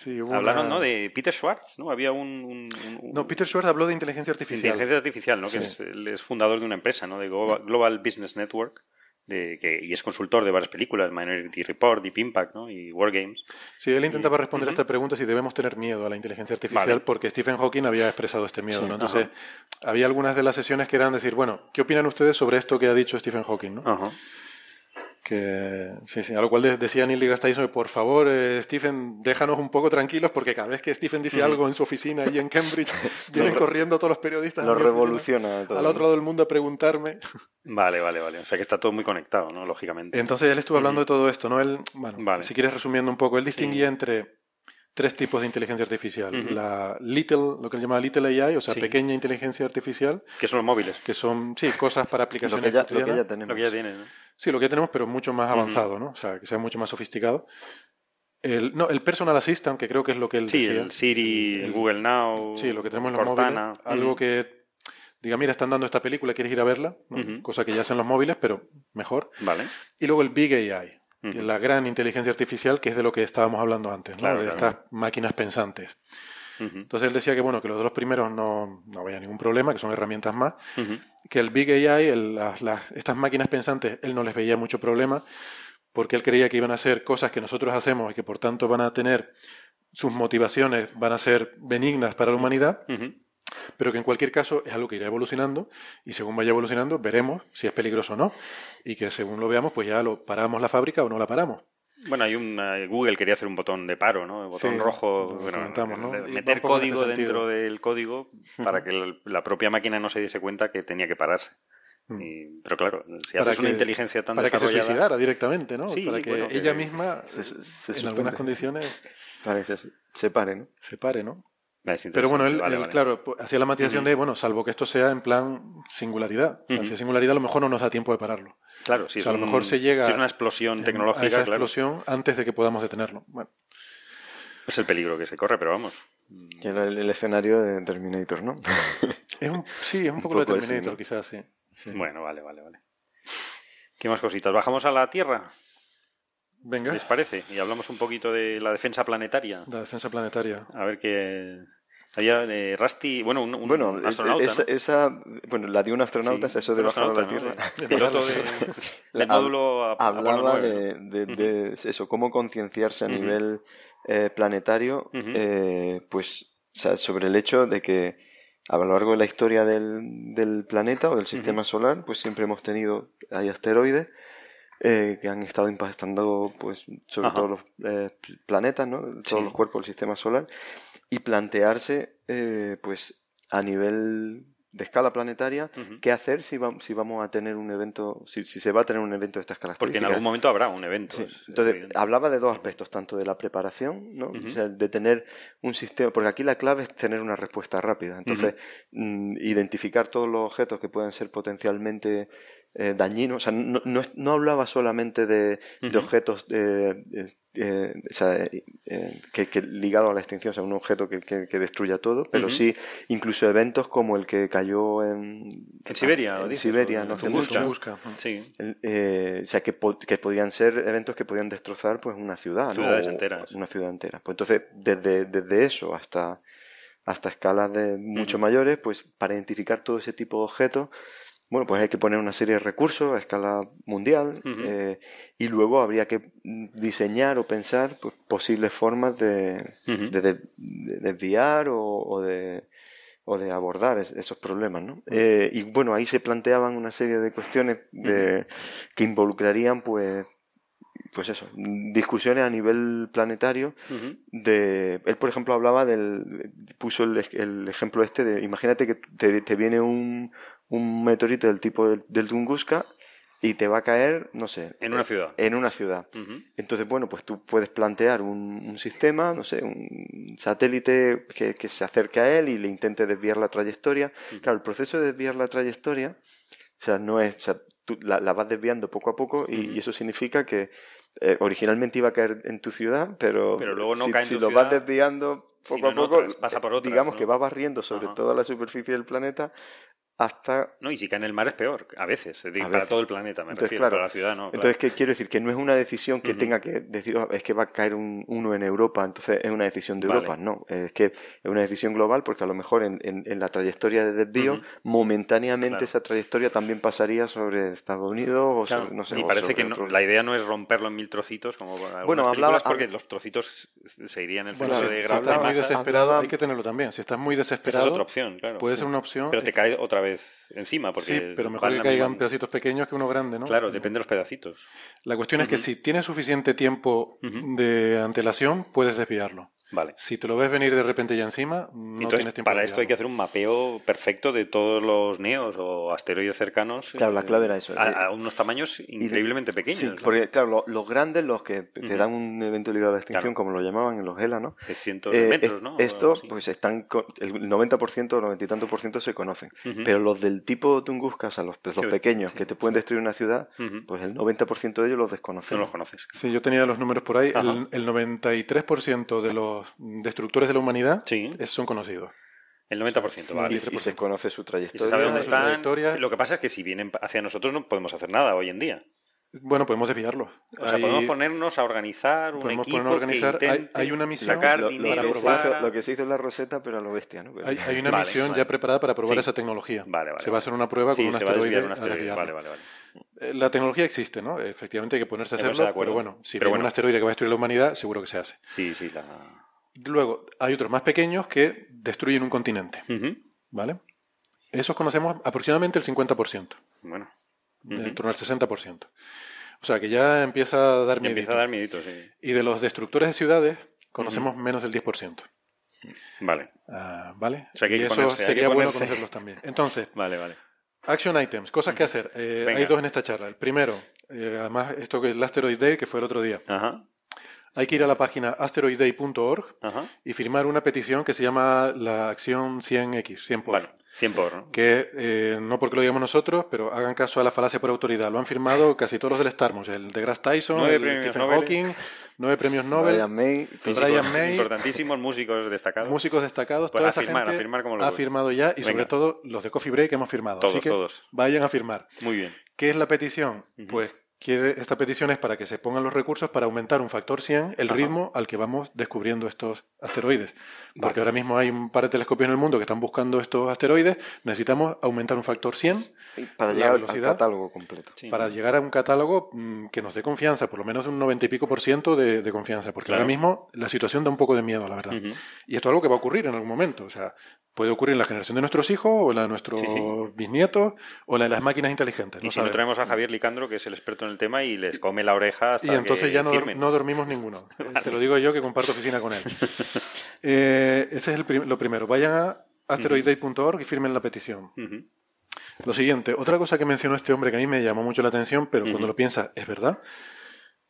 Sí, Hablaron, ¿no? De Peter Schwartz, ¿no? Había un, un- un- No, Peter Schwartz habló de inteligencia artificial. inteligencia artificial, ¿no? Que es, es fundador de una empresa, ¿no? De Global, Business Network. De, que, y es consultor de varias películas, Minority Report, Deep Impact, ¿no? Y Wargames. Sí, él intentaba responder a Ujú. esta pregunta si debemos tener miedo a la inteligencia artificial, Vale. porque Stephen Hawking había expresado este miedo, Sí, ¿no? Entonces, había algunas de las sesiones que eran decir, bueno, ¿qué opinan ustedes sobre esto que ha dicho Stephen Hawking, no? Ajá. Que, sí, sí, a lo cual de- decía Neil deGrasse Tyson, por favor, eh, Stephen, déjanos un poco tranquilos, porque cada vez que Stephen dice algo en su oficina ahí en Cambridge, vienen corriendo todos los periodistas Lo revoluciona todo. al otro lado del mundo a preguntarme. Vale, vale, vale. O sea que está todo muy conectado, ¿no? Lógicamente. Entonces él estuvo hablando de todo esto, ¿no? Él, bueno, Vale. si quieres resumiendo un poco, él distinguía Sí. entre tres tipos de inteligencia artificial. La little, lo que él llamaba little AI, o sea, Sí. pequeña inteligencia artificial, Que son los móviles. que son, sí, cosas para Lo aplicaciones que ya, lo que ya tenemos. Lo que ya tienes, ¿no? Sí, lo que ya tenemos, pero mucho más avanzado, ¿no? O sea, que sea mucho más sofisticado. El, no, el personal assistant, que creo que es lo que él Sí, decía. el Siri, el Google Now, Sí, lo que tenemos en los Cortana. móviles. Algo que diga, mira, están dando esta película, ¿quieres ir a verla? Cosa que ya hacen los móviles, pero mejor. Vale. Y luego el Big AI, que Ujú. es la gran inteligencia artificial, que es de lo que estábamos hablando antes, ¿no? Claro, de claro. estas máquinas pensantes. Entonces él decía que bueno, que los dos primeros no, no había ningún problema, que son herramientas más, que el Big AI, el- las- las- estas máquinas pensantes, él no les veía mucho problema, porque él creía que iban a hacer cosas que nosotros hacemos y que por tanto van a tener sus motivaciones, van a ser benignas para la humanidad. Pero que en cualquier caso es algo que irá evolucionando y según vaya evolucionando veremos si es peligroso o no y que según lo veamos pues ya lo paramos la fábrica o no la paramos. Bueno, hay un eh, Google quería hacer un botón de paro, ¿no? El botón Sí, rojo, bueno, ¿no? va meter código este dentro del código para que la propia máquina no se diese cuenta que tenía que pararse. Mm. Y- pero claro, si Para haces una que- inteligencia tan para que se desarrollada, suicidara directamente, ¿no? Sí, para que bueno, que- ella misma Se- se en algunas condiciones Para que se separe, ¿no? se pare, ¿no? Pero bueno, él, interesante, vale, él, vale. claro, pues, hacía la matización de, bueno, salvo que esto sea en plan singularidad. O sea, Ujú. Si es singularidad, a lo mejor no nos da tiempo de pararlo. Claro, si o es a lo un- mejor se llega si es una explosión a tecnológica, esa claro, explosión antes de que podamos detenerlo. Bueno, es el peligro que se corre, pero vamos. Que era el, el escenario de Terminator, ¿no? es un, sí, es un Un poco lo de Terminator, ¿no? quizás, sí. Sí. Bueno, vale, vale, vale. ¿Qué más cositas? ¿Bajamos a la Tierra? Venga, ¿Les parece? Y hablamos un poquito de la defensa planetaria. la defensa planetaria. A ver qué... Había eh, Rusty, bueno, un, un Bueno, astronauta, esa, ¿no? esa- bueno, la de un astronauta Sí, es eso de bajar a la Tierra. ¿no? Piloto de, del módulo a- hablaba 9, ¿no? de, de- de eso, cómo concienciarse a nivel eh, planetario, eh, pues o sea, sobre el hecho de que a lo largo de la historia del, del planeta o del sistema solar, pues siempre hemos tenido, hay asteroides eh, que han estado impactando pues sobre Ajá. todos los eh, planetas, ¿no? todos Sí. los cuerpos del sistema solar, y plantearse eh, pues a nivel de escala planetaria Ujú. qué hacer si, va- si vamos a tener un evento, si, si se va a tener un evento de estas Porque en características. algún momento habrá un evento. Sí. Entonces, evidente. hablaba de dos aspectos, tanto de la preparación, ¿no? Ujú. O sea, de tener un sistema, porque aquí la clave es tener una respuesta rápida. Entonces, mm, identificar todos los objetos que pueden ser potencialmente eh, dañinos. O sea, no, no, no hablaba solamente de, de objetos eh, eh, o sea, que, que ligado a la extinción, o sea, un objeto que, que, que destruya todo, pero sí incluso eventos como el que cayó en, En Siberia, en dices, Siberia, o no en hace Tunguska. Sí. Eh, o sea, que, po- que podían ser eventos que podían destrozar pues una ciudad, ¿no? Ciudades enteras. Una ciudad entera. Pues entonces, desde, desde eso hasta, hasta escalas de mucho mayores, pues para identificar todo ese tipo de objetos, bueno, pues hay que poner una serie de recursos a escala mundial eh, y luego habría que diseñar o pensar pues, posibles formas de, de, de- de desviar o, o de o de abordar es- esos problemas, ¿no? Eh, y bueno, ahí se planteaban una serie de cuestiones de, que involucrarían, pues, pues eso, discusiones a nivel planetario. De, él, por ejemplo, hablaba del, puso el, el ejemplo este de, imagínate que te, te viene un, un meteorito del tipo del, del Tunguska y te va a caer, no sé, En una ciudad. en una ciudad. Entonces, bueno, pues tú puedes plantear un, un sistema, no sé, un satélite que, que se acerque a él y le intente desviar la trayectoria. Claro, el proceso de desviar la trayectoria, o sea, no es, o sea, tú la, la vas desviando poco a poco y, eso significa que eh, originalmente iba a caer en tu ciudad, pero, Pero luego no si, cae en si tu lo vas desviando poco a poco, otras, pasa por eh, otras, digamos ¿no? que va barriendo sobre toda la superficie del planeta hasta No, y si cae en el mar es peor, a veces. Es decir, A para veces. todo el planeta, me Entonces, refiero. claro, para la ciudad no. claro. Entonces, ¿qué quiero decir? Que no es una decisión que tenga que decir, "Oh, es que va a caer un, uno en Europa, entonces es una decisión de Vale. Europa. No, es que es una decisión global porque a lo mejor en, en- en la trayectoria de desvío, momentáneamente Claro. esa trayectoria también pasaría sobre Estados Unidos o Claro, sobre, no sé, y parece que no- la idea no es romperlo en mil trocitos como Bueno, hablaba- porque los trocitos se irían en el Bueno, proceso si, de si estás muy desesperado, Hablaba- hay que tenerlo también. Si estás muy Esa desesperado, es otra opción, claro. puede sí. ser una opción. Pero te cae otra vez encima, porque sí, pero mejor que caigan misma- pedacitos pequeños que uno grande, ¿no? Claro, depende de los pedacitos. La cuestión es que si tienes suficiente tiempo de antelación, puedes desviarlo. Vale. Si te lo ves venir de repente ya encima, no Entonces, tienes tiempo para esto hay que hacer un mapeo perfecto de todos los neos o asteroides cercanos. Claro, la eh, clave era eso. A, Eh, a unos tamaños increíblemente pequeños. Sí, ¿no? porque claro, lo- los grandes, los que te dan un evento ligado a la extinción, Claro. como lo llamaban en los GELA, ¿no? De cientos Eh, de metros, es- ¿no? Estos, pues están, co- el 90% o 90 y tanto por ciento se conocen. Pero los del tipo Tunguska, o sea, los, los Sí, pequeños sí. que te pueden destruir una ciudad, pues el 90% de ellos los No desconocen. los conoces. Sí, yo tenía los números por ahí. El, el 93% de los destructores de la humanidad Sí, son conocidos. el 90%, vale. y, y se conoce su Y trayectoria. se sabe dónde su están. trayectoria. Lo que pasa es que si vienen hacia nosotros no podemos hacer nada hoy en día. Bueno, podemos desviarlos. O sea, Hay- podemos ponernos a organizar un podemos equipo a organizar. que Hay- una misión sacar lo, lo dinero que se para... hizo, lo que se hizo en la Rosetta, pero a lo bestia, ¿no? Pero- Hay, hay una Vale, misión vale. ya preparada para probar Sí. esa tecnología. Vale, vale, se va a vale. hacer una prueba Sí, con un se va a asteroide. un. Vale, vale, vale. Eh, La tecnología existe, ¿no? Efectivamente hay que ponerse a hacerlo, pero bueno, si Pero viene un bueno. asteroide que va a destruir la humanidad, seguro que se hace. Sí, sí, la... Luego, hay otros más pequeños que destruyen un continente. ¿vale? Esos conocemos aproximadamente el 50%, Bueno. en torno al 60%. O sea, que ya empieza a dar miedo. empieza a dar miedito, sí. Y de los destructores de ciudades, conocemos menos del 10%. Vale, Ah, ¿Vale? O sea, que hay y que eso ponerse, hay que sería bueno conocerlos también. Entonces, vale, vale. Action items, cosas que hacer. Eh, hay dos en esta charla. El primero, eh, además, esto que es el Asteroid Day, que fue el otro día. Ajá, Hay que ir a la página asteroidday.org ajá. y firmar una petición que se llama la acción 100X, 100 por. Vale, 100 por, ¿no? Que eh, no porque lo digamos nosotros, pero hagan caso a la falacia por autoridad. Lo han firmado casi todos los del Starmus, el de Grass Tyson, Nueve el premios Stephen Nobel. Hawking, nueve premios Nobel, Brian May, Físicos Brian May, importantísimos, músicos destacados. músicos destacados, Pues toda a esa firmar, a gente firmar como ha locos. firmado ya y sobre todo los de Coffee Break hemos firmado. Todos, Así que todos. vayan a firmar. Muy bien. ¿Qué es la petición? Pues quiere, esta petición es para que se pongan los recursos para aumentar un factor 100 el Ajá. ritmo al que vamos descubriendo estos asteroides. Porque ahora mismo hay un par de telescopios en el mundo que están buscando estos asteroides. Necesitamos aumentar un factor 100 para llegar al velocidad. catálogo completo. Sí. para llegar a un catálogo mm, que nos dé confianza, por lo menos un 90 y pico por ciento de, de confianza. Porque Claro. ahora mismo la situación da un poco de miedo, la verdad. Y esto es algo que va a ocurrir en algún momento. O sea, puede ocurrir en la generación de nuestros hijos, o la de nuestros Sí, sí. bisnietos, o la de las máquinas inteligentes. Y no si no traemos a Javier Licandro, que es el experto en el tema, y les come la oreja hasta Y entonces que ya no, no dormimos ninguno. Eh, Te lo digo yo que comparto oficina con él. Eh, ese es el prim- lo primero. Vayan a asteroidday.org y firmen la petición. Lo siguiente, otra cosa que mencionó este hombre que a mí me llamó mucho la atención, pero cuando lo piensas es verdad,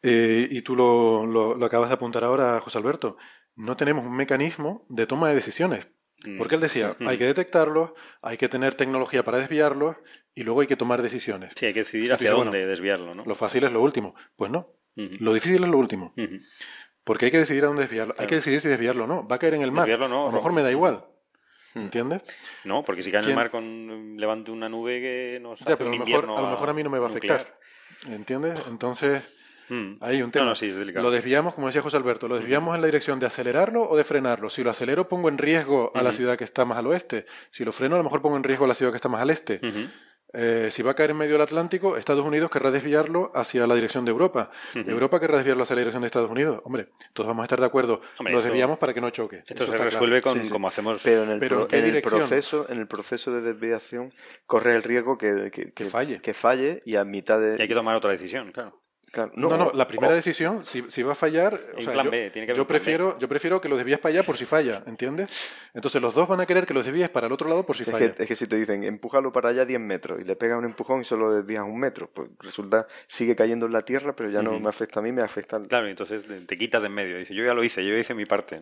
eh, y tú lo, lo- lo acabas de apuntar ahora, José Alberto, no tenemos un mecanismo de toma de decisiones. Mm, Porque él decía, hay que detectarlos, hay que tener tecnología para desviarlos y luego hay que tomar decisiones. Sí, hay que decidir hacia dónde bueno, desviarlo, ¿no? Lo fácil es lo último. Pues no, lo difícil es lo último. Porque hay que decidir a dónde desviarlo. Hay que decidir si desviarlo o no. Va a caer en el mar. Desviarlo no, a lo mejor me da igual. ¿Entiendes? No, porque si cae en el mar con levante una nube que nos Ya, hace pero a lo, mejor, invierno a lo mejor a mí no me va a nuclear. afectar. ¿Entiendes? Entonces, Mm. hay un tema. no, sí, es delicado. Lo desviamos, como decía José Alberto, lo desviamos en la dirección de acelerarlo o de frenarlo. Si lo acelero, pongo en riesgo a la ciudad que está más al oeste. Si lo freno, a lo mejor pongo en riesgo a la ciudad que está más al este. Eh, si va a caer en medio del Atlántico, Estados Unidos querrá desviarlo hacia la dirección de Europa. Europa querrá desviarlo hacia la dirección de Estados Unidos. Hombre, todos vamos a estar de acuerdo. Hombre, lo esto- desviamos para que no choque. Esto Eso se resuelve claro. con Sí, sí. como hacemos Pero en el, Pero pro- ¿en qué en el dirección? proceso, en el proceso de desviación, corre el riesgo que, que, Que falle. que falle y a mitad de. y hay que tomar otra decisión, claro. Claro, No, no, la primera o- decisión, si, si va a fallar, o Un sea, plan yo, B, tiene que haber yo un plan B. prefiero, yo prefiero que lo desvíes para allá por si falla, ¿entiendes? Entonces los dos van a querer que los desvíes para el otro lado por si es, falla. que, es que si te dicen empújalo para allá 10 metros y le pegas un empujón y solo desvías un metro, pues resulta sigue cayendo en la tierra, pero ya no me afecta a mí, me afecta al. Claro, entonces te- te quitas de en medio. Dice, yo ya lo hice, yo ya hice mi parte.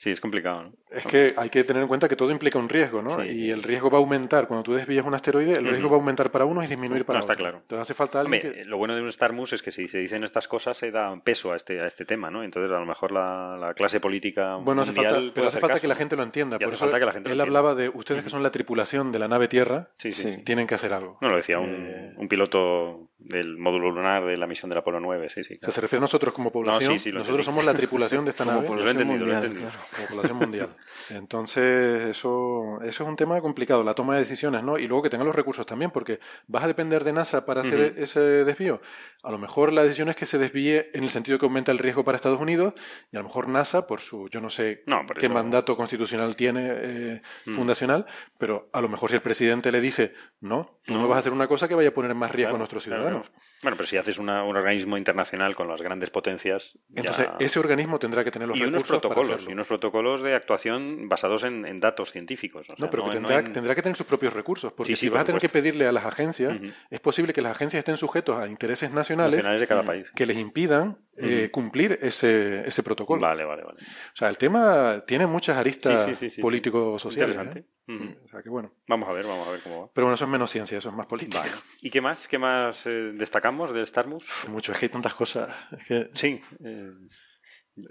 Sí, es complicado, ¿no? Es que hay que tener en cuenta que todo implica un riesgo, ¿no? Sí. Y el riesgo va a aumentar. Cuando tú desvías un asteroide, el riesgo va a aumentar para unos y disminuir para No, está otros. claro. Entonces hace falta alguien Hombre, que... lo bueno de un Starmus es que si se dicen estas cosas se da peso a este, a este tema, ¿no? Entonces a lo mejor la, la clase política Bueno, hace falta, pero hace falta caso, que la gente lo entienda. Y Por hace eso falta que la gente lo él hablaba de ustedes que son la tripulación de la nave Tierra, Sí, sí, Sí. sí. tienen que hacer algo. No, lo decía un, Eh, un piloto del módulo lunar de la misión del Apolo 9, sí, sí. O sea, claro. se refiere a nosotros como población. sí, sí, lo nosotros entendí. somos la tripulación de esta Como nave. Yo lo he entendido, lo he mundial, entendido. claro. como población mundial. Entonces, eso, eso es un tema complicado, la toma de decisiones, ¿no? Y luego que tengan los recursos también, porque vas a depender de NASA para hacer ese desvío. A lo mejor la decisión es que se desvíe en el sentido que aumenta el riesgo para Estados Unidos, y a lo mejor NASA, por su, yo no sé No, qué eso- mandato constitucional tiene eh, Mm. fundacional, pero a lo mejor si el presidente le dice, no, tú no, No. vas a hacer una cosa que vaya a poner en más riesgo Claro, a nuestros claro, ciudadanos. Claro. Bueno, pero si haces una- un organismo internacional con las grandes potencias. ya- Entonces, ese organismo tendrá que tener los y unos protocolos, y unos protocolos de actuación basados en, en datos científicos. o sea, No, pero que tendrá, no en- tendrá que tener sus propios recursos, porque Sí, sí, si por vas a tener que pedirle a las agencias, es posible que las agencias estén sujetos a intereses nacionales, nacionales de cada país. que les impidan eh, cumplir ese, ese protocolo. Vale, vale, vale. O sea, el tema tiene muchas aristas Sí, político-sociales. Interesante. ¿eh? Ujú. O sea, que bueno. Vamos a ver, vamos a ver cómo va. Pero bueno, eso es menos ciencia, eso es más política. Vale. ¿Y qué más? ¿Qué más eh, destacamos del Starmus? Mucho, es que hay tantas cosas. Es que... Sí. eh,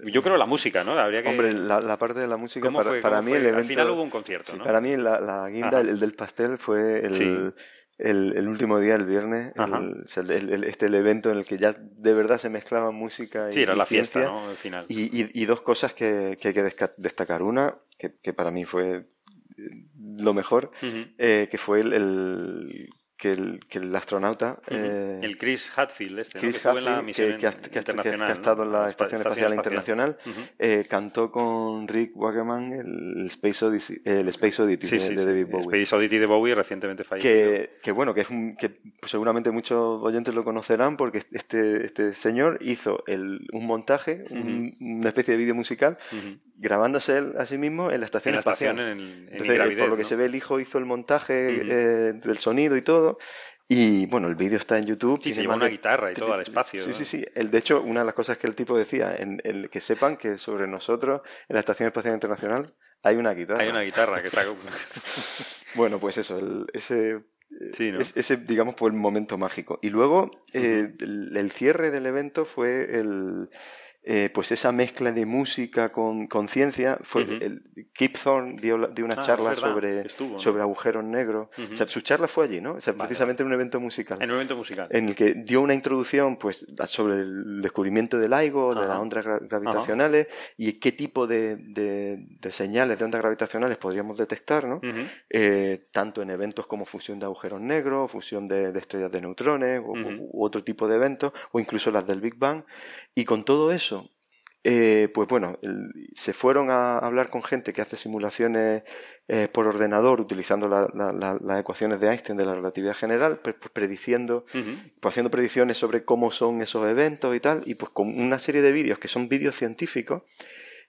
yo creo la música, ¿no? Habría que... Hombre, la, la parte de la música, ¿Cómo para, fue? para ¿Cómo mí fue? el evento. Al final hubo un concierto, sí, ¿no? Para mí la, la guinda, el, el del pastel, fue el, Sí. el, el último día, el viernes, este el evento en el que ya de verdad se mezclaba música y, Sí, era y la fiesta, ciencia. ¿no? El final. Y, y- y dos cosas que, que hay que destacar. Una, que, que para mí fue eh, lo mejor, eh, que fue el, el- que, el, que el astronauta... Ujú. eh, el Chris Hadfield, este, ¿no? Chris que estuvo en la Hadfield, misión que, que ha, internacional, que ha estado ¿no? en la Estación Espacial Internacional, Ujú. eh, cantó con Rick Wakeman el Space Odyssey, el Space Oddity Sí, de, sí, de. David Bowie. Space Oddity de Bowie recientemente fallecido. Que, que bueno, que es un, que seguramente muchos oyentes lo conocerán porque este, este señor hizo el, un montaje, un- una especie de vídeo musical, grabándose él a sí mismo en la estación En la espacial. estación, en, en Entonces, Ingravidez, por lo que ¿no? se ve, el hijo hizo el montaje eh, del sonido y todo. Y bueno, el vídeo está en YouTube. Sí, se más una guitarra y todo al espacio, Sí, sí, sí. El, de hecho, una de las cosas que el tipo decía, en el que sepan que sobre nosotros, en la Estación Espacial Internacional, hay una guitarra. Hay una guitarra que está... Bueno, pues eso, el- ese, Sí, ¿no? es- ese, digamos, fue el momento mágico. Y luego, eh, el, el cierre del evento fue el, eh, pues esa mezcla de música con, con ciencia fue el, Kip Thorne dio, dio una Ah, charla sobre, estuvo, sobre agujeros negros. O sea su charla fue allí no o sea, Vale, precisamente en un evento musical. En un evento musical. en el que dio una introducción pues sobre el descubrimiento del LIGO, de las ondas gra- gravitacionales y qué tipo de, de- de señales de ondas gravitacionales podríamos detectar, ¿no? Eh, tanto en eventos como fusión de agujeros negros, fusión de, de estrellas de neutrones u otro tipo de eventos, o incluso las del Big Bang. Y con todo eso, eh, pues bueno, el- se fueron a hablar con gente que hace simulaciones eh, por ordenador utilizando la- la- la- las ecuaciones de Einstein de la relatividad general, pre- pues prediciendo Ujú. pues haciendo predicciones sobre cómo son esos eventos y tal, y pues con una serie de vídeos que son vídeos científicos,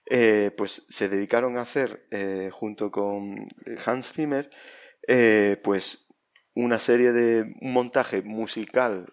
eh, pues se dedicaron a hacer, junto con Hans Zimmer, pues una serie de un montaje musical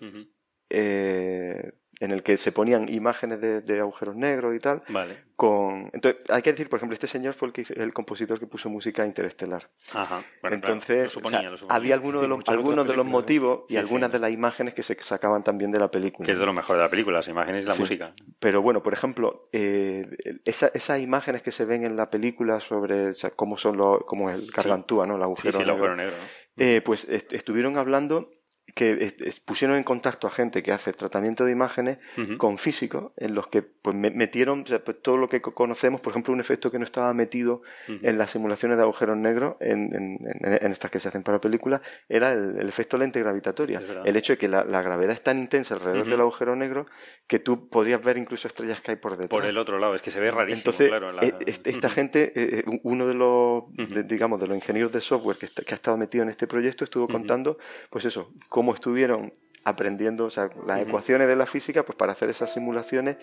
en el que se ponían imágenes de, de agujeros negros y tal, Vale. con... Entonces, hay que decir, por ejemplo, este señor fue el, que el compositor que puso música Interestelar. Ajá. Bueno, Entonces, suponía, o sea, había algunos de los, algunos de motivos y Sí, algunas sí. de las imágenes que se sacaban también de la película. Que es de lo mejor de la película, las imágenes y la Sí. música. Pero bueno, por ejemplo, eh, esa- esas imágenes que se ven en la película sobre o sea, cómo son los, cómo es el gargantúa, ¿no? El agujero sí, el negro. agujero negro. ¿no? Eh, pues est- estuvieron hablando que pusieron en contacto a gente que hace tratamiento de imágenes con físicos en los que pues me- metieron o sea, pues, todo lo que co- conocemos, por ejemplo, un efecto que no estaba metido en las simulaciones de agujeros negros, en, en- en- en estas que se hacen para películas, era el, el efecto lente gravitatoria. El hecho de que la, la gravedad es tan intensa alrededor del agujero negro que tú podrías ver incluso estrellas que hay por detrás. Por el otro lado, es que se ve rarísimo, Entonces, claro. la- eh, est- esta Ujú. gente, eh, eh, uno de los, de- digamos, de los ingenieros de software que, está- que ha estado metido en este proyecto estuvo contando, pues eso, cómo estuvieron aprendiendo, o sea, las Ujú. ecuaciones de la física, pues para hacer esas simulaciones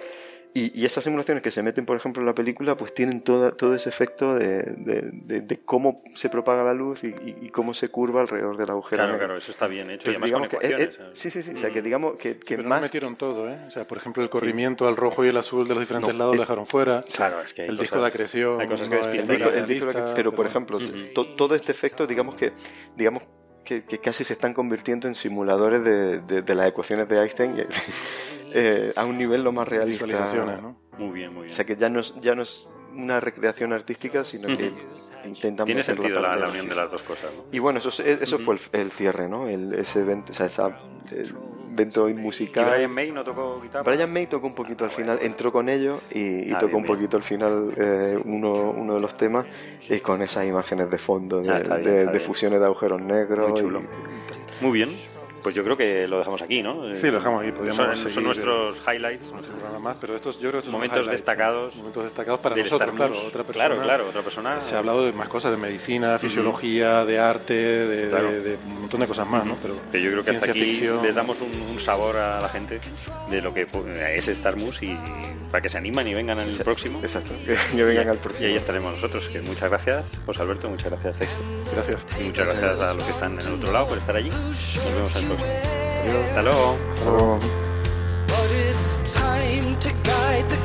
y, y esas simulaciones que se meten, por ejemplo, en la película, pues tienen toda, todo ese efecto de, de- de- de cómo se propaga la luz y, y- y cómo se curva alrededor del agujero Claro, negro. claro, eso está bien hecho. Entonces, y además digamos con que, eh, ecuaciones. eh, sí, sí, sí, o sea, que Mm. digamos que, Sí, que pero no más... metieron todo, ¿eh? O sea, por ejemplo, el corrimiento al rojo y el azul de los diferentes No, lados es- lo dejaron fuera. Claro, es que hay el disco cosas- de acreción. hay cosas que no El disco- Pero el disco de la- realista, pero por ejemplo, to- todo este efecto, digamos que, digamos que, que casi se están convirtiendo en simuladores de, de- de las ecuaciones de Einstein eh, a un nivel lo más realista. visualizaciones, ¿no? Muy bien, muy O bien. sea que ya no es, ya no es una recreación artística, sino que intentan Tiene sentido la, la unión de las dos cosas, ¿no? Y bueno, eso, es- eso fue el, el cierre, ¿no? El, ese evento, o sea, esa, el ¿Y musical. Brian May no tocó guitarra? Brian May tocó un poquito al final, entró con ellos y, y Ah, tocó bien, un bien. poquito al final eh, uno, uno de los temas y con esas imágenes de fondo de, Ah, bien, de- de fusiones de agujeros negros. Muy chulo. y- Muy bien. Pues yo creo que lo dejamos aquí, ¿no? Sí, lo dejamos aquí, podríamos Son, seguir, son nuestros highlights. Nada más, pero estos, yo creo que Momentos destacados ¿no? Momentos destacados para nosotros, claro. Otra persona, Claro, claro, otra persona. Se ha hablado de más cosas, de medicina, fisiología, de arte, de, Claro. de- de un montón de cosas más, ¿no? Pero yo creo que hasta aquí ficción- le damos un, un sabor a la gente de lo que es Star Wars y para que se animan y vengan al Exacto, próximo. Exacto, que, que vengan al Y próximo. ahí estaremos nosotros. Que muchas gracias, José Alberto, muchas gracias, Héctor. Gracias. Y muchas gracias a los que están en el otro lado por estar allí. Nos vemos al próximo. Hasta luego. Hasta luego. But it's time to guide the